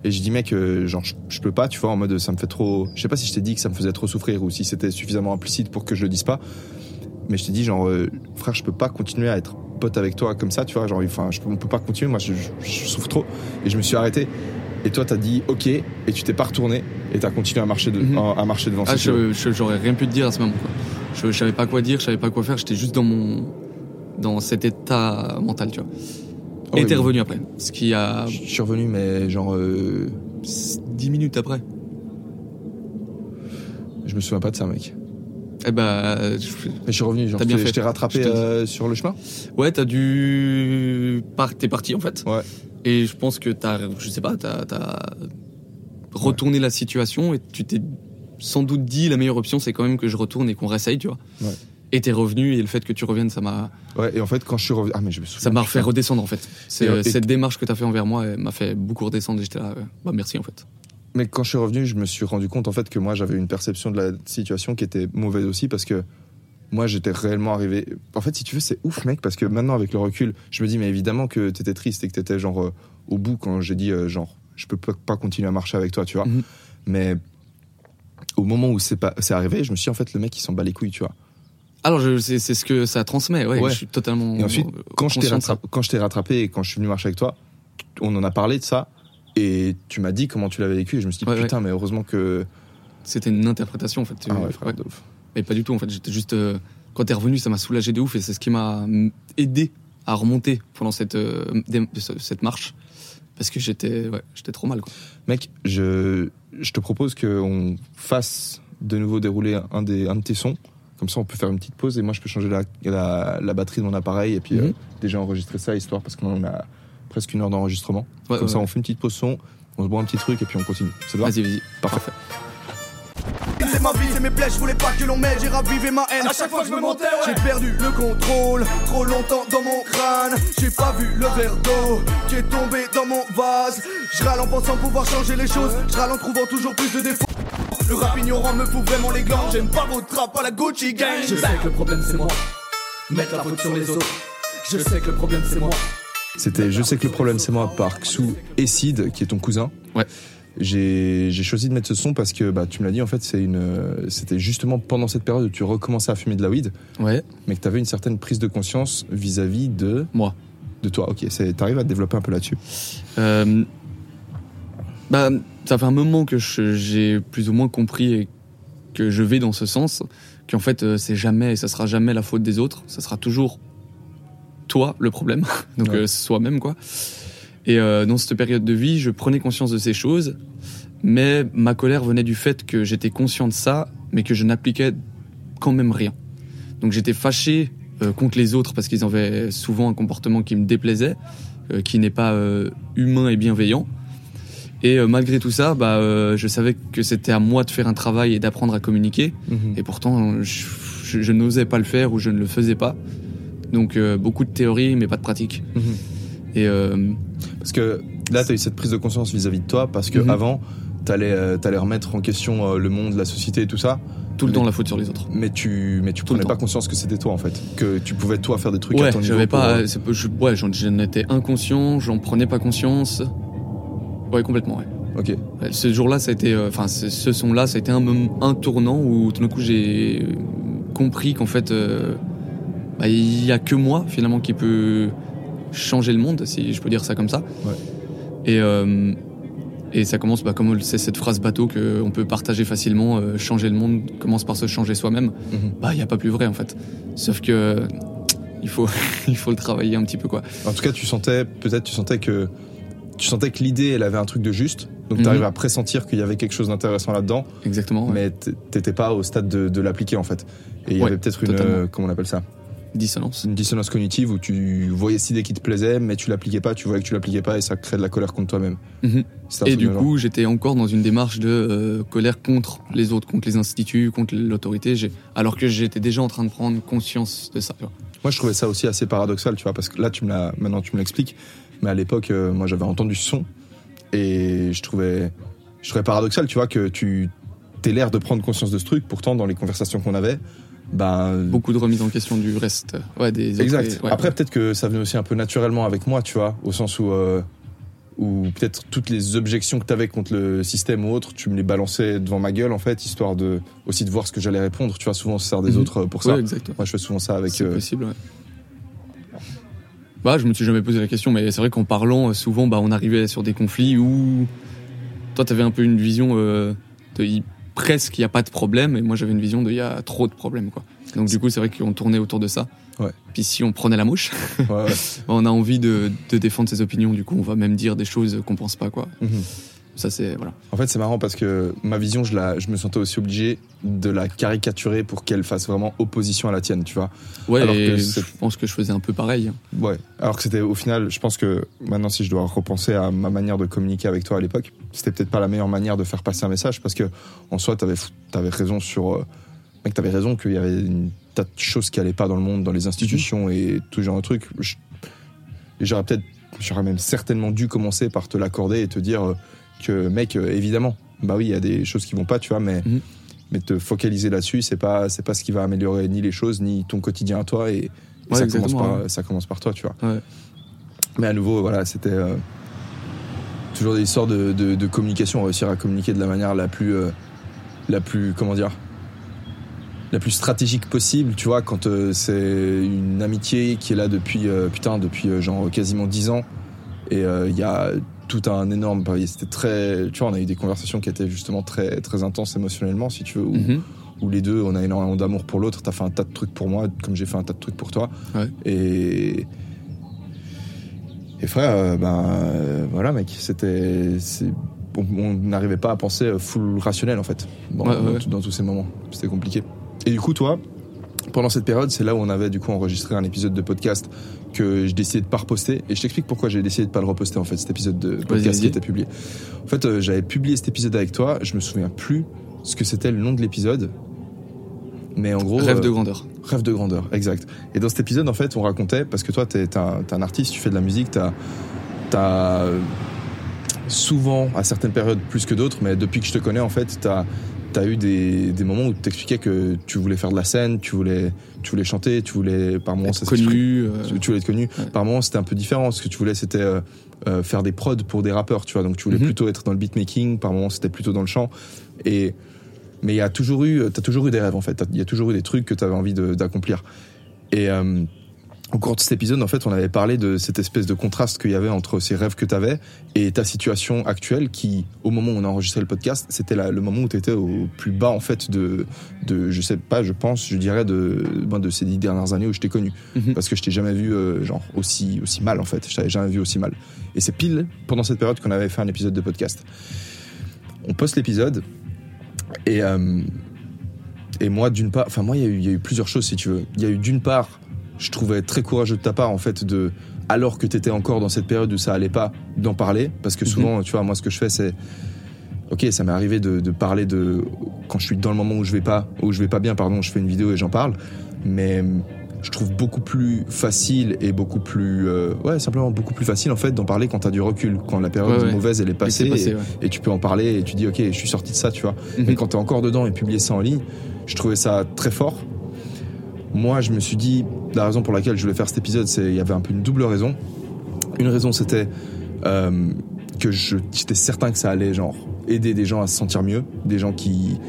Et je dis, mec, euh, genre, je, je peux pas, tu vois, en mode ça me fait trop. Je sais pas si je t'ai dit que ça me faisait trop souffrir ou si c'était suffisamment implicite pour que je le dise pas. Mais je t'ai dit, genre, euh, frère, je peux pas continuer à être pote avec toi comme ça, tu vois. Genre, enfin, je on peut pas continuer, moi je, souffre trop. Et je me suis arrêté. Et toi, t'as dit ok, et tu t'es pas retourné, et t'as continué à marcher, de, Mhm. à, à marcher devant. Ah, j'aurais rien pu te dire à ce moment. Quoi. Je, je savais pas quoi dire, je savais pas quoi faire. J'étais juste dans mon dans cet état mental, tu vois. Oh, Et t'es oui. revenu après, ce qui a Je suis revenu, mais genre, euh, 10 minutes après. je me souviens pas de ça, mec. Eh ben, je- Mais je suis revenu, genre, T'as bien fait. je t'ai rattrapé Je euh, sur le chemin. ouais, t'as dû par... t'es parti en fait. Ouais. Et je pense que t'as, je sais pas, t'as as retourné la situation et tu t'es sans doute dit la meilleure option, c'est quand même que je retourne et qu'on réessaye, tu vois. Ouais. Et t'es revenu et le fait que tu reviennes, ça m'a Ouais, et en fait, quand je suis revenu, ah mais je me souviens. Ça m'a fait redescendre en fait. C'est, euh, euh, et- cette démarche que tu as fait envers moi m'a fait beaucoup redescendre j'étais là, euh, bah merci en fait. Mais quand je suis revenu, je me suis rendu compte en fait que moi j'avais une perception de la situation qui était mauvaise aussi parce que moi j'étais réellement arrivé. En fait, si tu veux, c'est ouf, mec, parce que maintenant avec le recul, je me dis mais évidemment que t'étais triste et que t'étais genre euh, au bout quand j'ai dit euh, genre je peux pas- pas continuer à marcher avec toi, tu vois. Mhm. Mais au moment où c'est pas c'est arrivé, je me suis dit, en fait le mec il s'en bat les couilles, tu vois. Alors c'est, ce que ça transmet, ouais, Ouais. je suis totalement. Et ensuite, quand je t'ai rattrapé, quand je t'ai rattrapé et quand je suis venu marcher avec toi, on en a parlé de ça et tu m'as dit comment tu l'avais vécu et je me suis dit Ouais, putain mais heureusement que C'était une interprétation en fait. ah ouais, frère, de ouf. Mais pas du tout en fait, j'étais juste. euh, quand t'es revenu, ça m'a soulagé de ouf et c'est ce qui m'a aidé à remonter pendant cette, euh, cette marche. Parce que j'étais, ouais, j'étais trop mal quoi. Mec, je, je te propose qu'on fasse de nouveau dérouler un, des, un de tes sons. Comme ça, on peut faire une petite pause et moi, je peux changer la, la, la batterie de mon appareil et puis Mhm. euh, déjà enregistrer ça, histoire parce qu'on a presque une heure d'enregistrement. Ouais, Comme ouais, ça, ouais. on fait une petite pause son, on se boit un petit truc et puis on continue. Ça te va Vas-y, vas-y. Parfait. C'est ma vie, c'est mes plaies, je voulais pas que l'on m'aide, j'ai ravivé ma haine. À chaque fois que je me mentais, j'ai perdu le contrôle. Trop longtemps dans mon crâne, j'ai pas vu le verre d'eau qui est tombé dans mon vase. Je râle en pensant pouvoir changer les choses, je râle en trouvant toujours plus de défauts. Le rap ignorant me fout vraiment les glands, j'aime pas votre trap à la Gucci gang. Je sais que le problème c'est moi. Mettre la faute sur les autres. Je sais que le problème c'est moi. C'était Je sais que le problème c'est moi par Xou Sid, qui est ton cousin. Ouais. J'ai j'ai choisi de mettre ce son parce que bah, tu me l'as dit, en fait, c'est une, c'était justement pendant cette période où tu recommençais à fumer de la weed, Ouais, mais que tu avais une certaine prise de conscience vis-à-vis de, moi. de toi. Ok, c'est- t'arrives à te développer un peu là-dessus. Euh, bah, ça fait un moment que j'ai plus ou moins compris et que je vais dans ce sens, qu'en fait, euh, c'est jamais et ça sera jamais la faute des autres, ça sera toujours toi le problème, <laughs> donc Ouais. euh, soi-même quoi. Et euh, dans cette période de vie, je prenais conscience de ces choses, mais ma colère venait du fait que j'étais conscient de ça, mais que je n'appliquais quand même rien. Donc j'étais fâché euh, contre les autres parce qu'ils avaient souvent un comportement qui me déplaisait, qui n'est pas humain et bienveillant. Et euh, malgré tout ça, bah, euh, je savais que c'était à moi de faire un travail et d'apprendre à communiquer. Et pourtant, je, je- je n'osais pas le faire ou je ne le faisais pas. Donc euh, beaucoup de théorie, mais pas de pratique. Et euh, Parce que là, tu as eu cette prise de conscience vis-à-vis de toi, parce que Mhm. avant, t'allais t'allais remettre en question le monde, la société et tout ça, Tout le Mais- temps la faute sur les autres. mais tu mais tu prenais pas conscience que c'était toi en fait, que tu pouvais toi faire des trucs à Ouais, ton niveau. j'avais pour, pas. je- ouais, j'en étais inconscient, j'en prenais pas conscience. Ouais, complètement, ouais. Ok. Ouais, Ce jour-là, ça a été, euh, enfin, ce ce son-là, ça a été un, un tournant où tout d'un coup j'ai compris qu'en fait, euh, bah, il y a que moi finalement qui peut changer le monde, si je peux dire ça comme ça. Ouais. Et euh, et ça commence, bah, comme c'est cette phrase bateau qu'on peut partager facilement, euh, changer le monde commence par se changer soi-même. Mhm. Bah, il y a pas plus vrai en fait. Sauf que il faut, <laughs> il faut le travailler un petit peu quoi. En tout cas, tu sentais peut-être tu sentais que tu sentais que l'idée elle avait un truc de juste, donc Mhm. tu arrives à pressentir qu'il y avait quelque chose d'intéressant là-dedans, Exactement. ouais. mais t'étais pas au stade de, de l'appliquer en fait. Et il y avait peut-être une euh, comment on appelle ça? Dissonance. une dissonance cognitive où tu voyais cette idée qui te plaisait, mais tu l'appliquais pas, tu voyais que tu l'appliquais pas et ça crée de la colère contre toi-même. Mhm. Et du coup, j'étais encore dans une démarche de euh, colère contre les autres, contre les instituts, contre l'autorité, alors que j'étais déjà en train de prendre conscience de ça. tu vois. Moi, je trouvais ça aussi assez paradoxal, tu vois, parce que là, tu me maintenant, tu me l'expliques. Mais à l'époque, euh, moi, j'avais entendu ce son et je trouvais, je trouvais paradoxal, tu vois, que tu t'aies l'air de prendre conscience de ce truc. Pourtant, dans les conversations qu'on avait, ben. Beaucoup de remise en question du reste. Ouais, des autres- Exact. ouais, Après, ouais. peut-être que ça venait aussi un peu naturellement avec moi, tu vois, au sens où, euh, où peut-être toutes les objections que tu avais contre le système ou autre, tu me les balançais devant ma gueule, en fait, histoire de aussi de voir ce que j'allais répondre. Tu vois, souvent, on se sert des Mhm. autres euh, pour ça. Ouais, exact. Moi, je fais souvent ça avec. C'est euh, possible. Bah, je me suis jamais posé la question, mais c'est vrai qu'en parlant, euh, souvent, bah, on arrivait sur des conflits où toi, t'avais un peu une vision euh, de presque il y a pas de problème, et moi, j'avais une vision de il y a trop de problèmes, quoi. Donc, du coup, c'est vrai qu'on tournait autour de ça. Ouais. Puis si on prenait la mouche, ouais, ouais. <laughs> on a envie de, de défendre ses opinions, du coup, on va même dire des choses qu'on pense pas, quoi. Mhm. Ça, c'est voilà. En fait, c'est marrant parce que ma vision, je, la, je me sentais aussi obligé de la caricaturer pour qu'elle fasse vraiment opposition à la tienne, tu vois. Ouais, Alors que je pense que je faisais un peu pareil. Ouais. Alors que c'était au final, je pense que maintenant, si je dois repenser à ma manière de communiquer avec toi à l'époque, c'était peut-être pas la meilleure manière de faire passer un message parce que en soi, t'avais avais raison sur. Euh, mec, t'avais raison qu'il y avait une tas de choses qui allaient pas dans le monde, dans les institutions et tout genre de trucs. J'aurais peut-être, j'aurais même certainement dû commencer par te l'accorder et te dire euh, que, mec, euh, évidemment, bah oui, il y a des choses qui vont pas, tu vois, mais. Mhm. Mais te focaliser là-dessus, c'est pas c'est pas ce qui va améliorer ni les choses ni ton quotidien à toi et, et Ouais, ça commence par ouais. ça commence par toi, tu vois. Ouais. Mais à nouveau, voilà, c'était euh, toujours des histoires de, de- de communication, réussir à communiquer de la manière la plus, euh, la plus, comment dire, la plus stratégique possible, tu vois, quand euh, c'est une amitié qui est là depuis, putain, depuis genre quasiment 10 ans, et il y a tout un énorme, c'était très, tu vois, on a eu des conversations qui étaient justement très, très intenses émotionnellement, si tu veux, où, Mhm. où les deux, on a énormément d'amour pour l'autre. T'as fait un tas de trucs pour moi, comme j'ai fait un tas de trucs pour toi. Ouais. Et et frère, euh, ben euh, voilà, mec, c'était, on n'arrivait pas à penser full rationnel en fait, dans, Ouais, ouais, dans ouais. tout- dans tous ces moments. C'était compliqué. Et du coup, toi, pendant cette période, c'est là où on avait du coup enregistré un épisode de podcast que je décidé de pas reposter. Et je t'explique pourquoi j'ai décidé de pas le reposter en fait, cet épisode de podcast qui était publié. En fait, euh, j'avais publié cet épisode avec toi. Je me souviens plus ce que c'était le nom de l'épisode. Mais en gros, Rêve euh, de grandeur. Rêve de grandeur, exact. Et dans cet épisode, en fait, on racontait, parce que toi, t'es t'es un, artiste, tu fais de la musique, t'as as souvent, à certaines périodes plus que d'autres, mais depuis que je te connais, en fait, t'as as eu des, des moments où tu t'expliquais que tu voulais faire de la scène, tu voulais, tu voulais chanter, tu voulais, par moments, Être ça connu. euh, tu, tu voulais être connu. Ouais. Par moments, c'était un peu différent. Ce que tu voulais, c'était euh, euh, faire des prods pour des rappeurs, tu vois. Donc, tu voulais Mhm. plutôt être dans le beatmaking. Par moments, c'était plutôt dans le chant. Et mais il y a toujours eu, t'as toujours eu des rêves en fait. T'as- Il y a toujours eu des trucs que t'avais envie d'accomplir. Et euh, au cours de cet épisode, en fait, on avait parlé de cette espèce de contraste qu'il y avait entre ces rêves que t'avais et ta situation actuelle, qui, au moment où on a enregistré le podcast, c'était le moment où t'étais au plus bas en fait de, de, je sais pas, je pense, je dirais de, ben, de ces dix dernières années où je t'ai connu, Mhm. parce que je t'ai jamais vu euh, genre aussi aussi mal en fait. Je t'avais jamais vu aussi mal. Et c'est pile pendant cette période qu'on avait fait un épisode de podcast. On poste l'épisode et euh, et moi d'une part, enfin moi il y, a eu- il y a eu plusieurs choses si tu veux. Il y a eu d'une part, je trouvais très courageux de ta part en fait de alors que t'étais encore dans cette période où ça allait pas d'en parler parce que souvent tu vois moi ce que je fais c'est ok ça m'est arrivé de, de parler de quand je suis dans le moment où je vais pas où je vais pas bien pardon je fais une vidéo et j'en parle mais je trouve beaucoup plus facile et beaucoup plus euh, ouais simplement beaucoup plus facile en fait d'en parler quand t'as du recul quand la période Ouais, ouais. mauvaise elle est passée, passé, et, ouais. et tu peux en parler et tu dis ok je suis sorti de ça tu vois Mhm. mais quand t'es encore dedans et publier ça en ligne je trouvais ça très fort moi je me suis dit la raison pour laquelle je voulais faire cet épisode c'est il y avait un peu une double raison une raison c'était euh, que j'étais certain que ça allait genre aider des gens à se sentir mieux des gens qui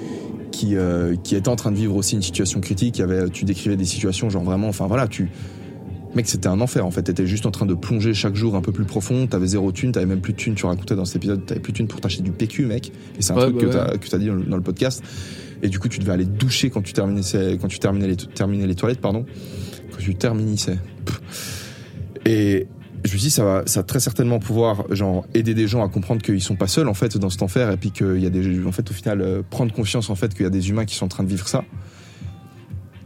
qui, euh, qui étaient en train de vivre aussi une situation critique. Il y avait, tu décrivais des situations, genre vraiment, enfin voilà, tu. Mec, c'était un enfer en fait. T'étais juste en train de plonger chaque jour un peu plus profond. T'avais zéro thune, t'avais même plus de thune. Tu racontais dans cet épisode, t'avais plus de thune pour t'acheter du PQ, mec. Et c'est un Ouais, truc bah que ouais. t'as dit dans le podcast. Et du coup, tu devais aller doucher quand tu terminais, quand tu terminais les, terminais les toilettes, pardon. Quand tu terminissais. Et je me dit, ça va, ça va très certainement pouvoir, genre, aider des gens à comprendre qu'ils sont pas seuls, en fait, dans cet enfer, et puis qu'il y a des, en fait, au final, euh, prendre conscience, en fait, qu'il y a des humains qui sont en train de vivre ça.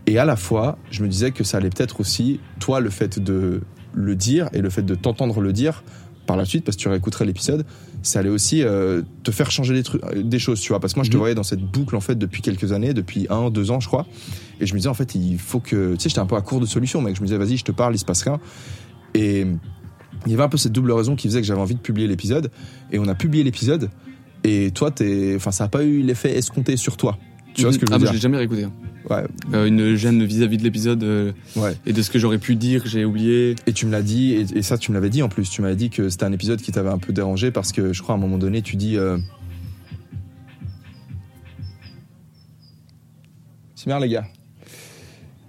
Et à la fois, je me disais que ça allait peut-être aussi, toi, le fait de le dire et le fait de t'entendre le dire par la suite, parce que tu réécouterais l'épisode, ça allait aussi euh, te faire changer des, trucs, des choses, tu vois. Parce que moi, je te Mhm. voyais dans cette boucle, en fait, depuis quelques années, depuis un, deux ans, je crois. Et je me disais, en fait, il faut que. Tu sais, j'étais un peu à court de solutions, mec. Je me disais, vas-y, je te parle, il se passe rien. Et il y avait un peu cette double raison qui faisait que j'avais envie de publier l'épisode. Et on a publié l'épisode. Et toi, t'es. Enfin, ça n'a pas eu l'effet escompté sur toi. Tu vois ce que je ah, veux moi, je dire l'ai jamais réécouté. hein. Ouais, Euh, une gêne vis-à-vis de l'épisode euh, ouais. et de ce que j'aurais pu dire, j'ai oublié. Et tu me l'as dit, et, et ça tu me l'avais dit en plus, tu m'avais dit que c'était un épisode qui t'avait un peu dérangé parce que je crois à un moment donné tu dis... Euh... C'est bien les gars.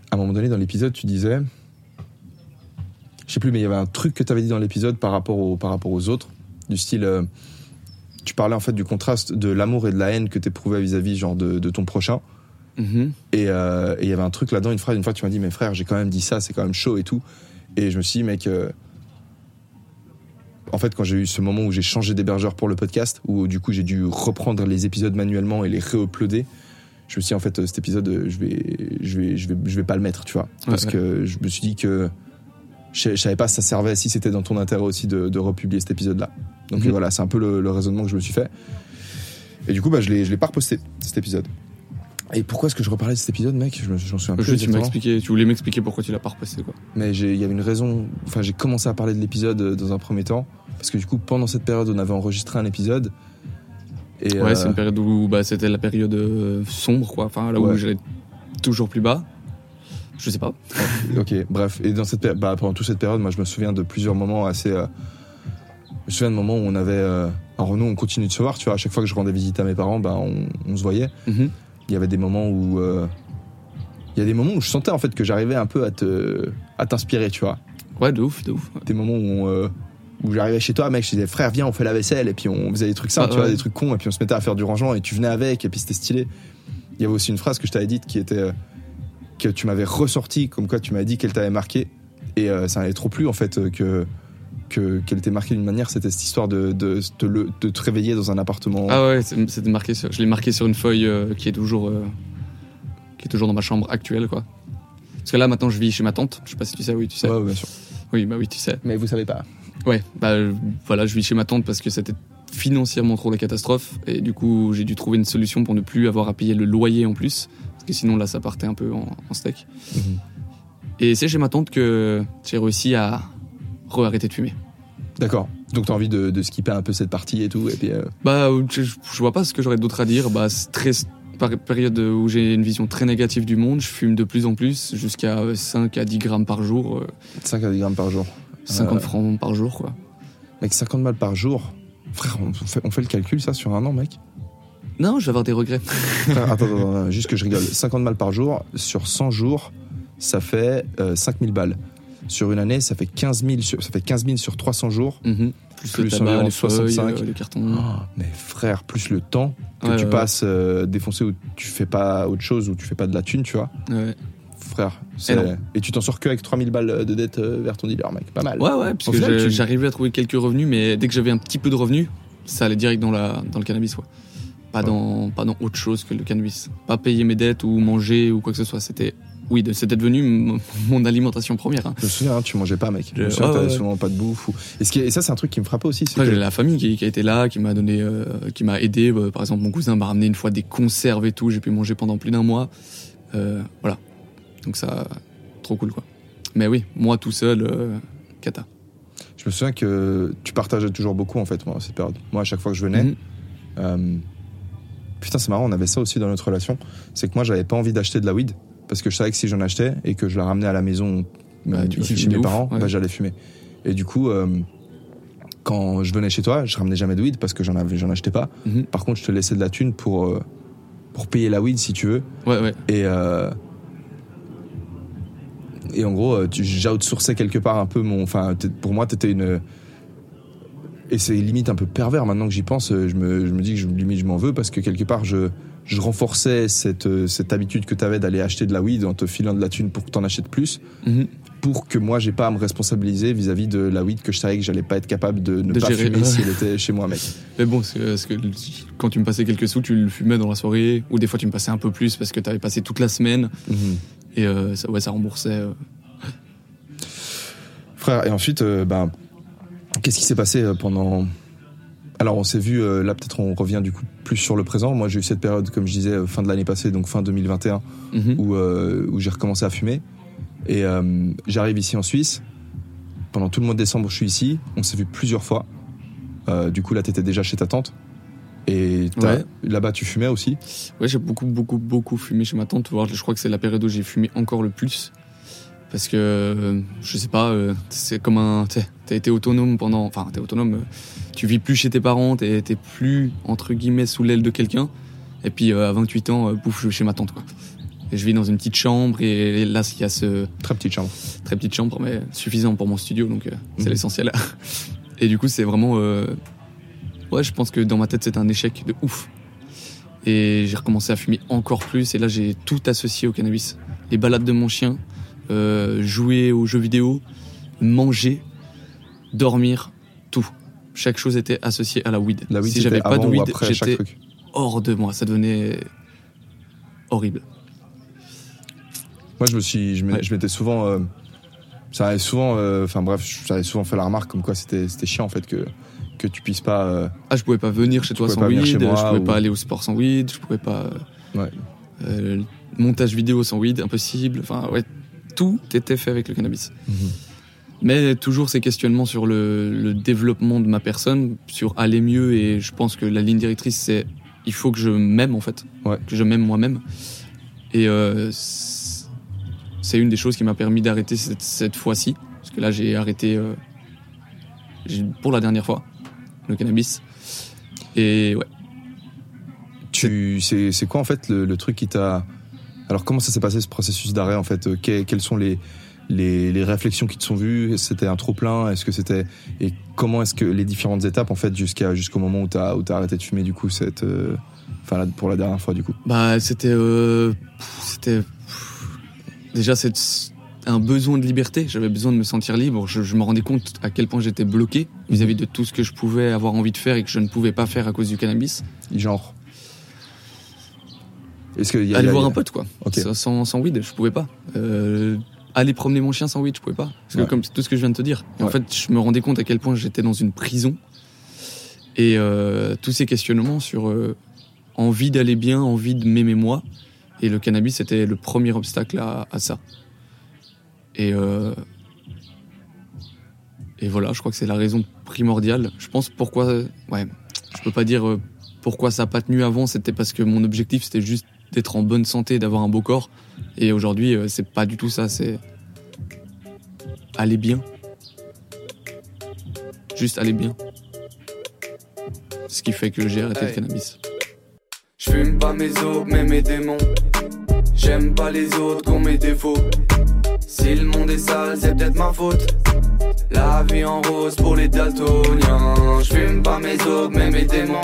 À un moment donné dans l'épisode tu disais... Je sais plus mais il y avait un truc que t'avais dit dans l'épisode par, rapport au- par rapport aux autres, du style... tu parlais en fait du contraste de l'amour et de la haine que t'éprouvais vis-à-vis genre de, de ton prochain. Mhm. Et euh, et il y avait un truc là-dedans, une phrase, une fois tu m'as dit, mais frère, j'ai quand même dit ça, c'est quand même chaud et tout. Et je me suis dit, mec, euh, en fait, quand j'ai eu ce moment où j'ai changé d'hébergeur pour le podcast, où du coup j'ai dû reprendre les épisodes manuellement et les réuploader, je me suis dit, en fait, euh, cet épisode, je vais, je vais, je vais, je vais pas le mettre, tu vois. Parce ouais. que je me suis dit que je, je savais pas si ça servait, si c'était dans ton intérêt aussi de, de republier cet épisode-là. Donc Mhm. voilà, c'est un peu le, le raisonnement que je me suis fait. Et du coup, bah, je l'ai, je l'ai pas reposté, cet épisode. Et pourquoi est-ce que je reparlais de cet épisode, mec? Je me- J'en suis un peu. Juste, tu tu voulais m'expliquer pourquoi tu l'as pas repassé, quoi. Mais il y avait une raison. Enfin, j'ai commencé à parler de l'épisode euh, dans un premier temps. Parce que du coup, pendant cette période, on avait enregistré un épisode. Et, Ouais, euh, c'est une période où bah, c'était la période euh, sombre, quoi. Enfin, là où j'allais toujours plus bas. Je sais pas. Ok, bref. Et dans cette bah, pendant toute cette période, moi, je me souviens de plusieurs moments assez. euh, Je me souviens de moments où on avait. euh, Alors, nous, on continue de se voir, tu vois. À chaque fois que je rendais visite à mes parents, bah, on, on se voyait. Mhm. Il y avait des moments où. euh, Il y a des moments où je sentais en fait que j'arrivais un peu à te à t'inspirer, tu vois. Ouais, de ouf, de ouf. Des moments où, euh, où j'arrivais chez toi, mec, je disais frère, viens, on fait la vaisselle, et puis on faisait des trucs simples, Ah, tu vois, ouais. des trucs cons, et puis on se mettait à faire du rangement, et tu venais avec, et puis c'était stylé. Il y avait aussi une phrase que je t'avais dite qui était que tu m'avais ressorti, comme quoi tu m'avais dit qu'elle t'avait marqué, et euh, ça m'avait trop plu en fait euh, que que qu'elle était marquée d'une manière, c'était cette histoire de de, de, le- de te réveiller dans un appartement. Ah ouais, c'était marqué sur, je l'ai marqué sur une feuille euh, qui est toujours, euh, qui est toujours dans ma chambre actuelle, quoi. Parce que là, maintenant, je vis chez ma tante. Je sais pas si tu sais, oui, tu sais. Ouais, ouais, bien sûr. Oui, bah oui, tu sais. Mais vous savez pas. Ouais, bah euh, voilà, je vis chez ma tante parce que c'était financièrement trop la catastrophe et du coup j'ai dû trouver une solution pour ne plus avoir à payer le loyer en plus parce que sinon là ça partait un peu en, en steak. Mhm. Et c'est chez ma tante que j'ai réussi à re-arrêter de fumer. D'accord. Donc t'as envie de, de skipper un peu cette partie et tout, et puis. euh, Bah je, je vois pas ce que j'aurais d'autre à dire. Bah c'est très période où j'ai une vision très négative du monde, je fume de plus en plus jusqu'à euh, 5 à 10 grammes par jour, euh, 5 à 10 grammes par jour. 50 Euh, francs par jour quoi. Mec, 50 balles par jour. Frère, on fait, on fait le calcul, ça, sur un an, mec Non, je vais avoir des regrets. Frère, <laughs> attends, attends, attends, juste que je rigole. 50 balles par jour, sur 100 jours, ça fait euh, 5000 balles. Sur une année, ça fait 15 000 sur, ça fait 15 000 sur 300 jours. Mhm. Plus, Plus le tabac, environ les feuilles, 65. euh, les cartons. Oh, mais frère, plus le temps que Ouais, tu ouais, passes euh, défoncé où tu fais pas autre chose, où tu fais pas de la thune, tu vois. Ouais. Frère, c'est- Énorme. et tu t'en sors que avec 3000 balles de dette euh, vers ton dealer, mec. Pas mal. Ouais, ouais, Au parce que final, tu- j'arrivais à trouver quelques revenus, mais dès que j'avais un petit peu de revenus, ça allait direct dans, la, dans le cannabis, ouais. Pas, Ouais. dans, pas dans autre chose que le cannabis. Pas payer mes dettes ou manger ou quoi que ce soit. C'était, oui, c'était devenu mon alimentation première. hein. Je me souviens, hein, tu mangeais pas, mec. Je me Je- souviens, t'avais ouais. souvent pas de bouffe. ou- Et, ce qui est- et ça, c'est un truc qui me frappait aussi. c'est Après, que- j'ai la famille qui, qui a été là, qui m'a donné, euh, qui m'a aidé. Bah, par exemple, mon cousin m'a ramené une fois des conserves et tout. J'ai pu manger pendant plus d'un mois. Euh, voilà. Donc ça, trop cool, quoi. Mais oui, moi tout seul, euh, cata. Je me souviens que tu partageais toujours beaucoup en fait, moi, à cette période. Moi, à chaque fois que je venais, Mhm. euh, putain, c'est marrant, on avait ça aussi dans notre relation. C'est que moi, j'avais pas envie d'acheter de la weed parce que je savais que si j'en achetais et que je la ramenais à la maison, Bah, ici chez mes ouf, parents, ouais. bah, j'allais fumer. Et du coup, euh, quand je venais chez toi, je ramenais jamais de weed parce que j'en avais, j'en achetais pas. Mhm. Par contre, je te laissais de la thune pour euh, pour payer la weed si tu veux. Ouais, ouais. Et euh, et en gros, j'outsourçais quelque part un peu mon. Enfin, pour moi, t'étais une. Et c'est limite un peu pervers maintenant que j'y pense. euh, Je me, je me dis que je, limite je m'en veux parce que quelque part je, je renforçais cette, euh, cette habitude que t'avais d'aller acheter de la weed en te filant de la thune pour que t'en achètes plus. Mhm. Pour que moi j'ai pas à me responsabiliser vis-à-vis de la weed que je savais que j'allais pas être capable de ne De pas gérer. fumer <laughs> si elle était chez moi, mec. Mais bon, parce que quand tu me passais quelques sous, tu le fumais dans la soirée, ou des fois tu me passais un peu plus parce que t'avais passé toute la semaine, et euh, ça, ouais, ça remboursait. euh. Frère, et ensuite, euh, ben, qu'est-ce qui s'est passé euh, pendant. Alors, on s'est vu, euh, là, peut-être on revient du coup plus sur le présent. Moi, j'ai eu cette période, comme je disais, euh, fin de l'année passée, donc fin 2021, Mhm. où, euh, où j'ai recommencé à fumer. Et euh, j'arrive ici en Suisse. Pendant tout le mois de décembre, je suis ici. On s'est vu plusieurs fois. Euh, du coup, là, t'étais déjà chez ta tante. Et Ouais. là-bas, tu fumais aussi? Ouais, j'ai beaucoup, beaucoup, beaucoup fumé chez ma tante. Je crois que c'est la période où j'ai fumé encore le plus. Parce que, euh, je sais pas, euh, c'est comme un. T'as été autonome pendant. Enfin, t'es autonome. euh, tu vis plus chez tes parents, t'es t'es plus, entre guillemets, sous l'aile de quelqu'un. Et puis, euh, à 28 ans, pouf, je vais chez ma tante, quoi. Et je vis dans une petite chambre, et là, il y a ce. Très petite chambre. très petite chambre, mais suffisant pour mon studio, donc euh, c'est Mhm. l'essentiel. <laughs> Et du coup, c'est vraiment. euh, Ouais, je pense que dans ma tête, c'est un échec de ouf. Et j'ai recommencé à fumer encore plus, et là, j'ai tout associé au cannabis. Les balades de mon chien, euh, jouer aux jeux vidéo, manger, dormir, tout. Chaque chose était associée à la weed. La weed, si j'avais pas de weed, j'étais hors de moi. Ça devenait horrible. Moi, je me suis, je Ouais. m'étais souvent, euh, ça avait souvent, euh, enfin bref, j'avais souvent fait la remarque comme quoi c'était, c'était chiant en fait que que tu puisses pas. euh, Ah, je pouvais pas venir chez toi sans weed, je pouvais ou- pas aller au sport sans weed, je pouvais pas. Ouais. Montage vidéo sans weed, impossible. Enfin, ouais, tout était fait avec le cannabis. Mhm. Mais toujours ces questionnements sur le, le développement de ma personne, sur aller mieux, et je pense que la ligne directrice, c'est il faut que je m'aime en fait, Ouais. que je m'aime moi-même. Et euh, c'est une des choses qui m'a permis d'arrêter cette, cette fois-ci, parce que là j'ai arrêté euh, pour la dernière fois le cannabis. Et ouais. Tu, c'est, c'est quoi en fait le, le truc qui t'a. Alors comment ça s'est passé ce processus d'arrêt en fait Euh, que- Quelles sont les, les, les réflexions qui te sont vues? C'était un trop plein? Est-ce que c'était et comment est-ce que les différentes étapes en fait jusqu'à jusqu'au moment où t'as où t'as arrêté de fumer du coup cette euh, enfin là, pour la dernière fois du coup? Bah, c'était. euh, c'était. Déjà, c'est un besoin de liberté. J'avais besoin de me sentir libre. Je, je me rendais compte à quel point j'étais bloqué vis-à-vis de tout ce que je pouvais avoir envie de faire et que je ne pouvais pas faire à cause du cannabis. genre? Est-ce qu'il y a, Aller il y a- voir un pote, quoi. Sans- Sans, weed, je pouvais pas. Euh, aller promener mon chien sans weed, je pouvais pas. Parce que Ouais. comme tout ce que je viens de te dire. En fait, je me rendais compte à quel point j'étais dans une prison. Et euh, tous ces questionnements sur euh, envie d'aller bien, envie de m'aimer moi. Et le cannabis, c'était le premier obstacle à, à ça. Et, euh, et voilà, je crois que c'est la raison primordiale. Je pense pourquoi. Ouais, je peux pas dire pourquoi ça n'a pas tenu avant. C'était parce que mon objectif, c'était juste d'être en bonne santé, d'avoir un beau corps. Et aujourd'hui, euh, c'est pas du tout ça. C'est aller bien. Juste aller bien. Ce qui fait que j'ai arrêté le Hey. cannabis. Je fume pas mes os, mais mes démons. J'aime pas les autres qu'on mes défauts. Si le monde est sale, c'est peut-être ma faute. La vie en rose pour les daltoniens. Je fume pas mes os, mais mes démons.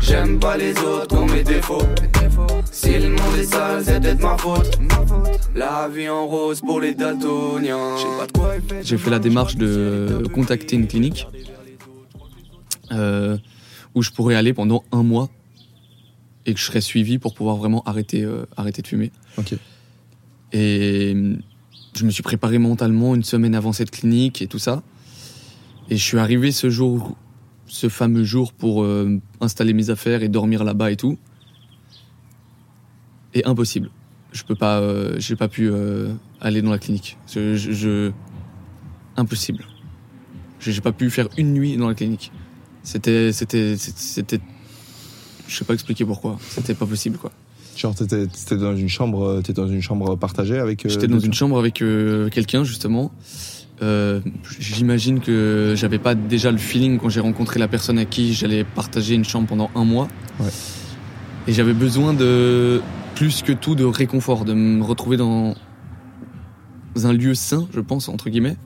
J'aime pas les autres qu'on mes défauts. Si le monde est sale, c'est peut-être ma faute. La vie en rose pour les daltoniens. J'ai pas de quoi y faire. J'ai fait la démarche de contacter une clinique euh, où je pourrais aller pendant un mois et que je serais suivi pour pouvoir vraiment arrêter, euh, arrêter de fumer. Ok. Et euh, je me suis préparé mentalement une semaine avant cette clinique et tout ça. Et je suis arrivé ce jour, ce fameux jour pour euh, installer mes affaires et dormir là-bas et tout. Et impossible. je peux pas, euh, j'ai pas pu euh, aller dans la clinique. Je, je- je- impossible. J'ai pas pu faire une nuit dans la clinique. C'était, c'était, c'était, je sais pas expliquer pourquoi. C'était pas possible quoi. Genre, t'étais t'étais dans une chambre, euh, t'étais dans une chambre partagée avec. euh, J'étais dans une chambre avec euh, quelqu'un justement. Euh, J'imagine que j'avais pas déjà le feeling quand j'ai rencontré la personne à qui j'allais partager une chambre pendant un mois. Ouais. Et j'avais besoin de plus que tout de réconfort, de me retrouver dans un lieu sain, je pense entre guillemets.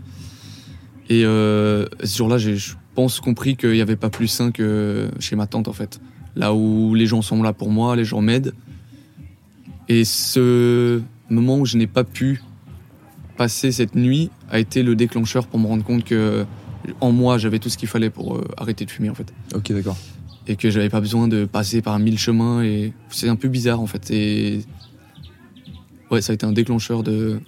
Et euh, ce jour-là, j'ai, je pense, compris qu'il n'y avait pas plus sain que chez ma tante en fait. Là où les gens sont là pour moi, les gens m'aident. Et ce moment où je n'ai pas pu passer cette nuit a été le déclencheur pour me rendre compte que en moi j'avais tout ce qu'il fallait pour euh, arrêter de fumer en fait Ok, d'accord. Et que j'avais pas besoin de passer par mille chemins et c'est un peu bizarre en fait et ouais ça a été un déclencheur de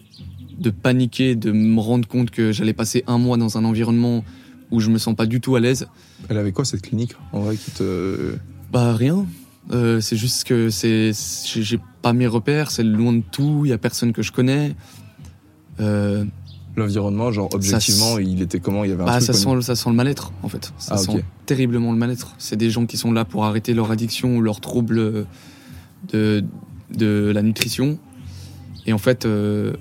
de paniquer de me rendre compte que j'allais passer un mois dans un environnement où je me sens pas du tout à l'aise Elle avait quoi cette clinique en vrai qui te. Bah rien. Euh, c'est juste que c'est j'ai pas mes repères, c'est loin de tout, il y a personne que je connais. Euh, L'environnement, genre objectivement, Ça il était comment? Il y avait un bah, truc ça sent ça sent le mal-être en fait. Ça Ah, sent. Terriblement le mal-être. C'est des gens qui sont là pour arrêter leur addiction ou leur trouble de de la nutrition. Et en fait, euh,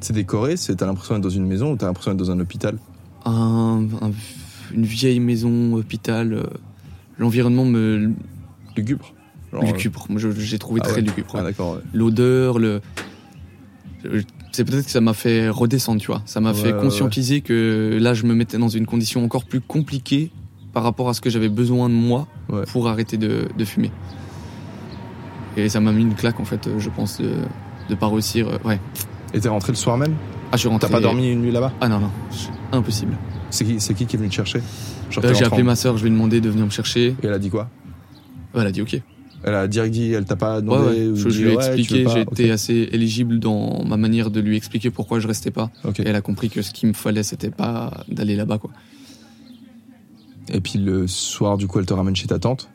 C'est décoré, c'est t'as l'impression d'être dans une maison ou t'as l'impression d'être dans un hôpital? Un, un- une vieille maison, hôpital, euh, l'environnement me Lugubre? Genre, lugubre. Moi, j'ai trouvé ah très ouais. lugubre. Ah ouais. l'odeur, le. C'est peut-être que ça m'a fait redescendre, tu vois. Ça m'a Ouais, fait ouais, conscientiser que là, je me mettais dans une condition encore plus compliquée par rapport à ce que j'avais besoin de moi Ouais. pour arrêter de, de fumer. Et ça m'a mis une claque, en fait, je pense, de de pas réussir. euh, Ouais. Et t'es rentré le soir même? Ah, je suis rentré. T'as pas dormi une nuit là-bas? Ah non, non. Impossible. C'est qui, c'est qui qui est venu te chercher? Euh, J'ai appelé ma soeur, je lui ai demandé de venir me chercher. Et elle a dit quoi? Elle a dit OK. Elle a direct dit, elle t'a pas demandé ouais. ou Je, lui ai ouais, expliqué, j'ai été assez éligible dans ma manière de lui expliquer pourquoi je restais pas. Et elle a compris que ce qu'il me fallait, c'était pas d'aller là-bas, quoi. Et puis le soir, du coup, elle te ramène chez ta tante.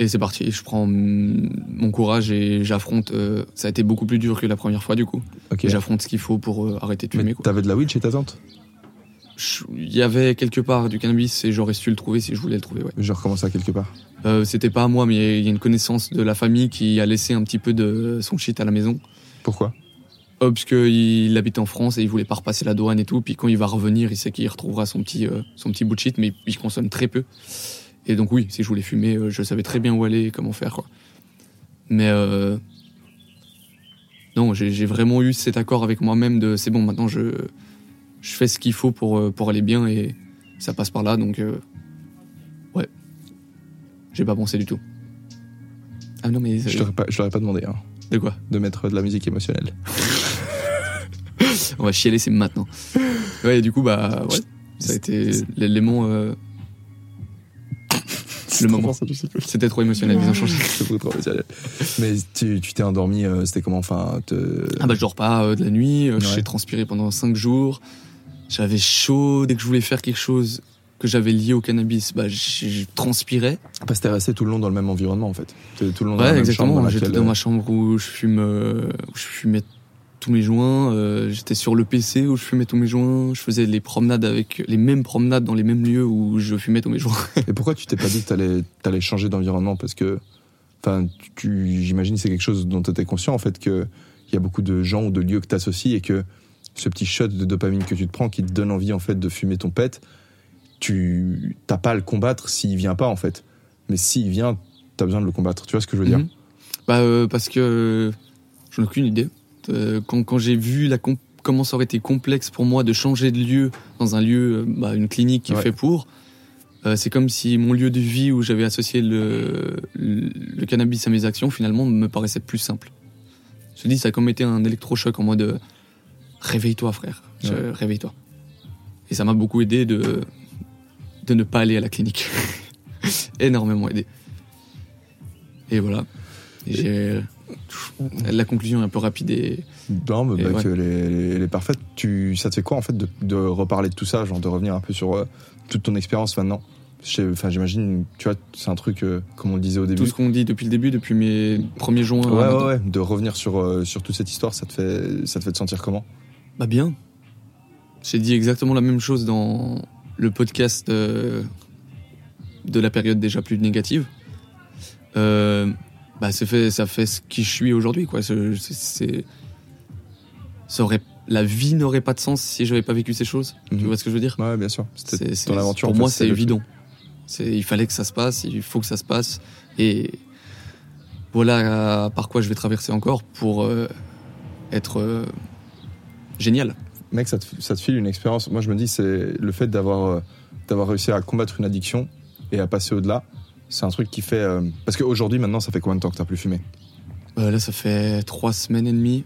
Et c'est parti, je prends mon courage et j'affronte. euh, ça a été beaucoup plus dur que la première fois, du coup. J'affronte ce qu'il faut pour euh, arrêter de fumer, t'avais de la weed chez ta tante? Il y avait quelque part du cannabis et j'aurais su le trouver si je voulais le trouver, ouais. Genre, comment ça, quelque part Euh, C'était pas à moi, mais il y a une connaissance de la famille qui a laissé un petit peu de son shit à la maison. Pourquoi Euh, parce qu'il habite en France et il voulait pas repasser la douane et tout. Puis quand il va revenir, il sait qu'il retrouvera son petit, euh, son petit bout de shit, mais il consomme très peu. Et donc oui, si je voulais fumer, je savais très bien où aller et comment faire, quoi. Mais non, j'ai j'ai vraiment eu cet accord avec moi-même de c'est bon, maintenant je, je fais ce qu'il faut pour, euh, pour aller bien et ça passe par là, donc euh, ouais. J'ai pas pensé du tout. Ah non, mais Je t'aurais pas, je pas demandé hein, de quoi? De mettre de la musique émotionnelle. <laughs> On va chialer, c'est maintenant. Ouais, et du coup, bah, ouais, ça a été l'élément. euh, <laughs> le moment. C'était trop émotionnel, ils ont changé. Beaucoup trop émotionnel. Mais tu tu t'es endormi, euh, c'était comment? Enfin, te... Ah bah, je dors pas euh, de la nuit, euh, Ouais. j'ai transpiré pendant 5 jours. J'avais chaud, dès que je voulais faire quelque chose que j'avais lié au cannabis, bah, je je transpirais. Parce que t'es resté tout le long dans le même environnement, en fait. T'es tout le long dans la Ouais, même exactement. chambre dans J'étais dans ma chambre où je fume, euh, où je fumais tous mes joints. euh, J'étais sur le PC où je fumais tous mes joints. Je faisais les promenades avec les mêmes promenades dans les mêmes lieux où je fumais tous mes joints. <laughs> Et pourquoi tu t'es pas dit que t'allais allais changer d'environnement? Parce que, enfin, tu, tu- j'imagine que c'est quelque chose dont tu étais conscient, en fait, qu'il y a beaucoup de gens ou de lieux que t'associes et que ce petit shot de dopamine que tu te prends qui te donne envie, en fait, de fumer ton pet, tu t'as pas à le combattre s'il vient pas, en fait. Mais s'il vient, t'as besoin de le combattre. Tu vois ce que je veux dire Mhm. Bah euh, parce que euh, j'en ai aucune idée. Euh, quand quand j'ai vu la com- comment ça aurait été complexe pour moi de changer de lieu dans un lieu, bah, une clinique qui est Ouais. fait pour, c'est comme si mon lieu de vie où j'avais associé le, le, le cannabis à mes actions finalement me paraissait plus simple. Je me dis ça a comme été un électrochoc en mode réveille-toi frère, Ouais. réveille-toi. Et ça m'a beaucoup aidé de de ne pas aller à la clinique. <laughs> Énormément aidé. Et voilà. Et La conclusion est un peu rapide et Non, mais Et bah, ouais. que elle, est, elle parfaite. Tu, ça te fait quoi, en fait, de, de reparler de tout ça, genre de revenir un peu sur euh, toute ton expérience maintenant? Enfin, j'imagine, tu vois, c'est un truc, euh, comme on le disait au début. Tout ce qu'on dit depuis le début, depuis mes premiers joints. Ouais, à ouais, ouais. De revenir sur, euh, sur toute cette histoire, ça te fait, ça te fait te sentir comment? Bah bien. J'ai dit exactement la même chose dans le podcast euh, de la période déjà plus négative. Euh, bah ça fait, ça fait ce qui je suis aujourd'hui, quoi. C'est, ça aurait, la vie n'aurait pas de sens si j'avais pas vécu ces choses. Tu Mhm. vois ce que je veux dire? Ouais, bien sûr. C'était ton aventure. Pour moi, c'est évident. C'est, il fallait que ça se passe, il faut que ça se passe. Et voilà euh, par quoi je vais traverser encore pour euh, être génial. Mec, ça te, ça te file une expérience. Moi, je me dis, c'est le fait d'avoir euh, d'avoir réussi à combattre une addiction et à passer au-delà. C'est un truc qui fait. euh, Parce qu'aujourd'hui, maintenant, ça fait combien de temps que t'as plus fumé? Euh, là, ça fait trois semaines et demie.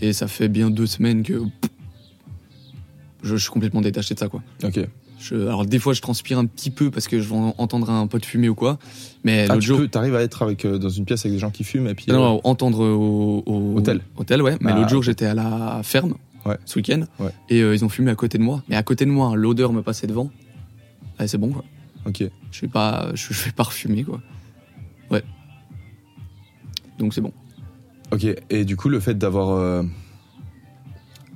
Et ça fait bien deux semaines que. Je, je suis complètement détaché de ça, quoi. Ok. Je- alors, des fois, je transpire un petit peu parce que je vais en- entendre un pote fumer ou quoi. Mais Ah, l'autre tu jour. peux- t'arrives à être avec, euh, dans une pièce avec des gens qui fument et puis. Non, euh, non, entendre au, au- Hôtel. Hôtel, ouais. Mais Ah, l'autre jour, j'étais à la ferme Ouais. ce week-end. Ouais. Et euh, ils ont fumé à côté de moi. Mais à côté de moi, hein, l'odeur me passait devant. Ah, c'est bon, quoi. Ok. Je vais pas, je, je vais pas refumer, quoi. Ouais. Donc c'est bon. Ok. Et du coup, le fait d'avoir.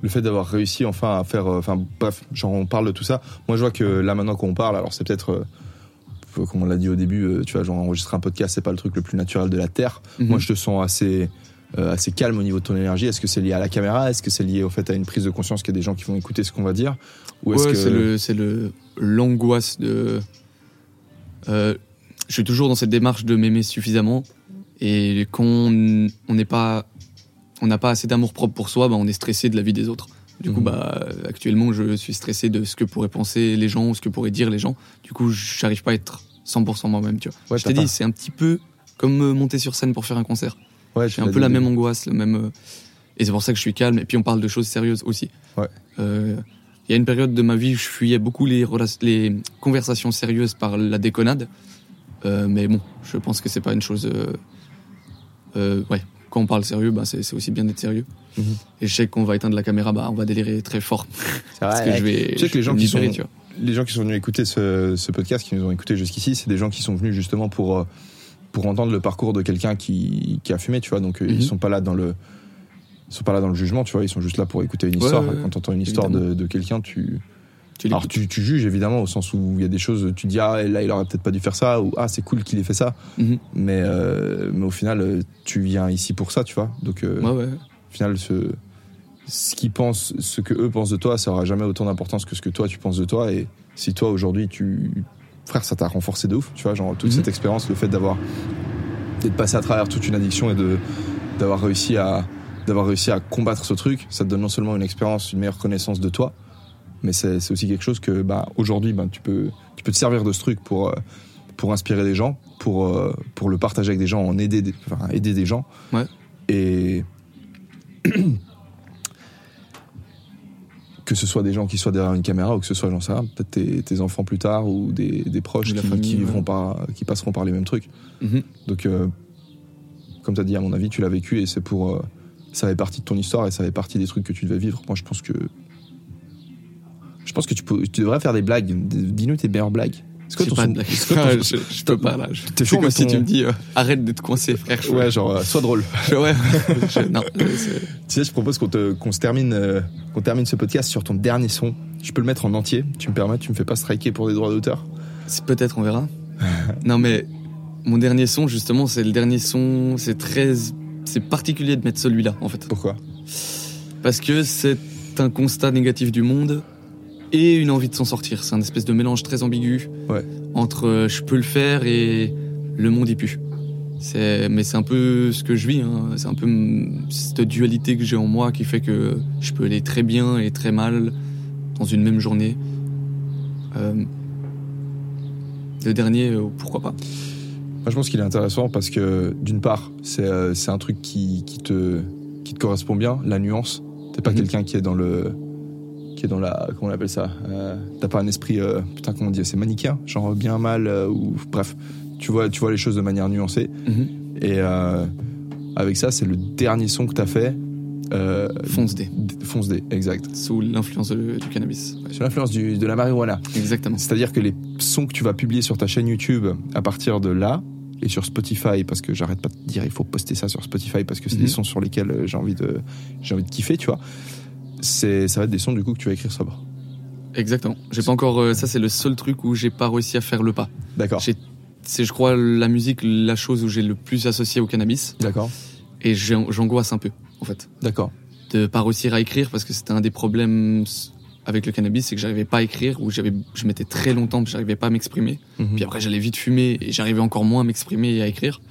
Le fait d'avoir réussi enfin à faire. euh, Enfin, bref, genre, on parle de tout ça. Moi, je vois que là, maintenant qu'on parle, alors c'est peut-être. euh, comme on l'a dit au début, euh, tu vois, genre enregistrer un podcast, c'est pas le truc le plus naturel de la Terre. Mhm. Moi, je te sens assez, euh, assez calme au niveau de ton énergie. Est-ce que c'est lié à la caméra? Est-ce que c'est lié au fait à une prise de conscience qu'il y a des gens qui vont écouter ce qu'on va dire? Ou est-ce Ouais, que c'est le, l'angoisse de. Euh, je suis toujours dans cette démarche de m'aimer suffisamment, et quand on n'est pas, on n'a pas assez d'amour propre pour soi, bah, on est stressé de la vie des autres. Du coup, Mhm. bah, actuellement, je suis stressé de ce que pourraient penser les gens, ce que pourraient dire les gens. Du coup, j'arrive pas à être 100% moi-même, tu vois. Ouais, je t'ai dit, c'est un petit peu comme euh, monter sur scène pour faire un concert. Ouais, J'ai un peu dit la même angoisse, le même. euh, Et c'est pour ça que je suis calme. Et puis on parle de choses sérieuses aussi. Ouais. Euh, Il y a une période de ma vie où je fuyais beaucoup les, conversations sérieuses par la déconnade. Euh, mais bon, je pense que c'est pas une chose. euh, ouais, quand on parle sérieux, bah, c'est aussi bien d'être sérieux. Mhm. Et je sais qu'on va éteindre la caméra, bah, on va délirer très fort. Parce que je vais. Tu sais que les gens qui sont, libérer, tu vois. les gens qui sont venus écouter ce, ce podcast, qui nous ont écouté jusqu'ici, c'est des gens qui sont venus justement pour euh, pour entendre le parcours de quelqu'un qui, qui a fumé, tu vois. Donc euh, Mhm. ils sont pas là dans le ils sont pas là dans le jugement, tu vois. Ils sont juste là pour écouter une Ouais, histoire. ouais, quand t'entends une histoire de, de quelqu'un, tu Tu alors tu, tu juges évidemment au sens où il y a des choses, tu dis ah là il aurait peut-être pas dû faire ça ou ah c'est cool qu'il ait fait ça, Mhm. mais euh, mais au final euh, tu viens ici pour ça, tu vois. Donc euh, Ouais, ouais. au final, ce, ce qu'ils pensent, ce que eux pensent de toi, ça aura jamais autant d'importance que ce que toi tu penses de toi. Et si toi aujourd'hui, tu, frère, ça t'a renforcé de ouf, tu vois, genre toute Mhm. cette expérience, le fait d'avoir, d'être passé à travers toute une addiction et de, d'avoir réussi à, d'avoir réussi à combattre ce truc, ça te donne non seulement une expérience, une meilleure connaissance de toi, mais c'est, aussi quelque chose que, bah, aujourd'hui, bah, tu peux, tu peux te servir de ce truc pour, euh, pour inspirer des gens, pour, euh, pour le partager avec des gens, en aider, des, enfin, aider des gens. Ouais. Et <clears throat> que ce soit des gens qui soient derrière une caméra ou que ce soit, j'en sais peut-être tes, tes enfants plus tard ou des, des proches qui, famille, qui ouais. vivront par, qui passeront par les mêmes trucs. Mhm. Donc, euh, comme tu as dit, à mon avis, tu l'as vécu et c'est pour. euh, ça fait partie de ton histoire et ça fait partie des trucs que tu devais vivre. Moi, je pense que. Je pense que tu, peux, tu devrais faire des blagues. Dis-nous tes meilleures blagues. Quoi J'ai ton pas son- de ton- <laughs> je, je peux pas là. Je- T'es chaud, mais si ton- tu me dis euh, arrête d'être coincé, frère. Je- Ouais, genre, euh, sois drôle. <laughs> ouais. non, euh, Tu sais, je propose qu'on te- qu'on se termine, euh, qu'on termine ce podcast sur ton dernier son. Je peux le mettre en entier. Tu me permets, tu me fais pas striker pour des droits d'auteur. peut-être, on verra. <laughs> non, mais mon dernier son, justement, c'est le dernier son. C'est très, c'est particulier de mettre celui-là, en fait, Pourquoi? Parce que c'est un constat négatif du monde et une envie de s'en sortir. C'est un espèce de mélange très ambigu Ouais. entre euh, je peux le faire et le monde y pue. Mais c'est un peu ce que je vis. hein. C'est un peu cette dualité que j'ai en moi qui fait que je peux aller très bien et très mal dans une même journée. Euh, le dernier, euh, pourquoi pas? Moi, je pense qu'il est intéressant parce que, d'une part, c'est un truc qui, qui, te, qui te correspond bien, la nuance. T'es pas Mhm. quelqu'un qui est dans le. Qui est dans la. comment on appelle ça Euh, T'as pas un esprit. euh, putain, comment on dit C'est manichéen Genre bien, mal, euh, ou. Bref. Tu vois, tu vois les choses de manière nuancée. Mhm. Et avec ça, c'est le dernier son que t'as fait. Fonce D, Fonce D, exact. sous l'influence de- du cannabis. Ouais, Sur l'influence du- de la marijuana. Exactement. C'est-à-dire que les sons que tu vas publier sur ta chaîne YouTube à partir de là et sur Spotify parce que j'arrête pas de dire il faut poster ça sur Spotify parce que c'est Mhm. des sons sur lesquels j'ai envie de j'ai envie de kiffer, tu vois. C'est ça va être des sons du coup que tu vas écrire sobre. Exactement. J'ai pas encore. euh, ça, c'est le seul truc où j'ai pas réussi à faire le pas. D'accord. C'est, je crois, la musique, la chose où j'ai le plus associé au cannabis. D'accord. Et j'angoisse un peu, en fait, D'accord. de pas réussir à écrire parce que c'était un des problèmes avec le cannabis, c'est que j'arrivais pas à écrire, où j'avais, je mettais très longtemps, j'arrivais pas à m'exprimer. Mhm. Puis après, j'allais vite fumer et j'arrivais encore moins à m'exprimer et à écrire.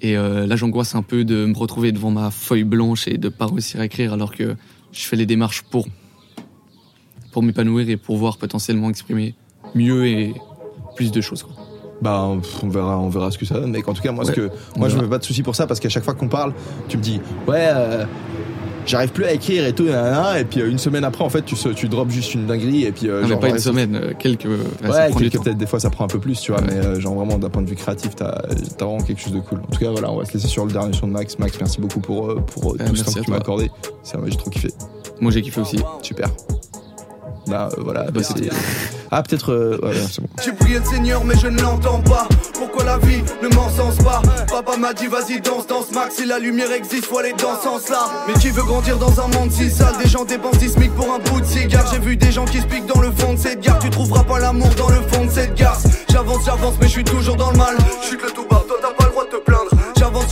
Et euh, là, j'angoisse un peu de me retrouver devant ma feuille blanche et de pas réussir à écrire alors que je fais les démarches pour, pour m'épanouir et pouvoir potentiellement exprimer mieux et plus de choses. Quoi. Bah, on verra, on verra ce que ça donne. Mec, en tout cas, moi, ce que, moi, je me fais pas de soucis pour ça parce qu'à chaque fois qu'on parle, tu me dis, ouais, euh, j'arrive plus à écrire et tout, nanana, et puis euh, une semaine après, en fait, tu, tu drops juste une dinguerie et puis. euh, Non, mais pas une semaine, euh, quelques. ouais, Ouais, quelques- peut-être des fois ça prend un peu plus, tu vois, Ouais. mais genre vraiment d'un point de vue créatif, t'as as vraiment quelque chose de cool. En tout cas, voilà, on va se laisser sur le dernier son de Max. Max, merci beaucoup pour, pour tout ce temps que tu m'as accordé. C'est j'ai trop kiffé. Moi, j'ai kiffé aussi. Super. Bah euh, voilà, bah, c'est- c'était- Ah, peut-être. euh, ouais, c'est bon. J'ai prié le Seigneur mais je ne l'entends pas. Pourquoi la vie ne m'encense pas? Papa m'a dit vas-y danse, danse Max. Si la lumière existe faut aller dans ce sens là Mais qui veut grandir dans un monde si sale? Des gens dépensent 10 smic pour un bout de cigare. J'ai vu des gens qui se piquent dans le fond de cette gare. Tu trouveras pas l'amour dans le fond de cette garce J'avance, j'avance mais je suis toujours dans le mal. Chute le tout bas,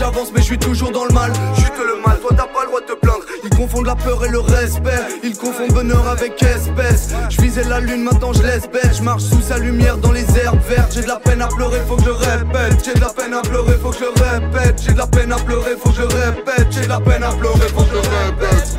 J'avance, mais je suis toujours dans le mal. Chute le mal, toi t'as pas le droit de te plaindre. Ils confondent la peur et le respect. Ils confondent bonheur avec espèce. Je visais la lune, maintenant je laisse bête. Je marche sous sa lumière dans les herbes vertes. J'ai de la peine à pleurer, faut que je répète. J'ai de la peine à pleurer, faut que je répète. J'ai de la peine à pleurer, faut que je répète. J'ai de la peine à pleurer, faut que je répète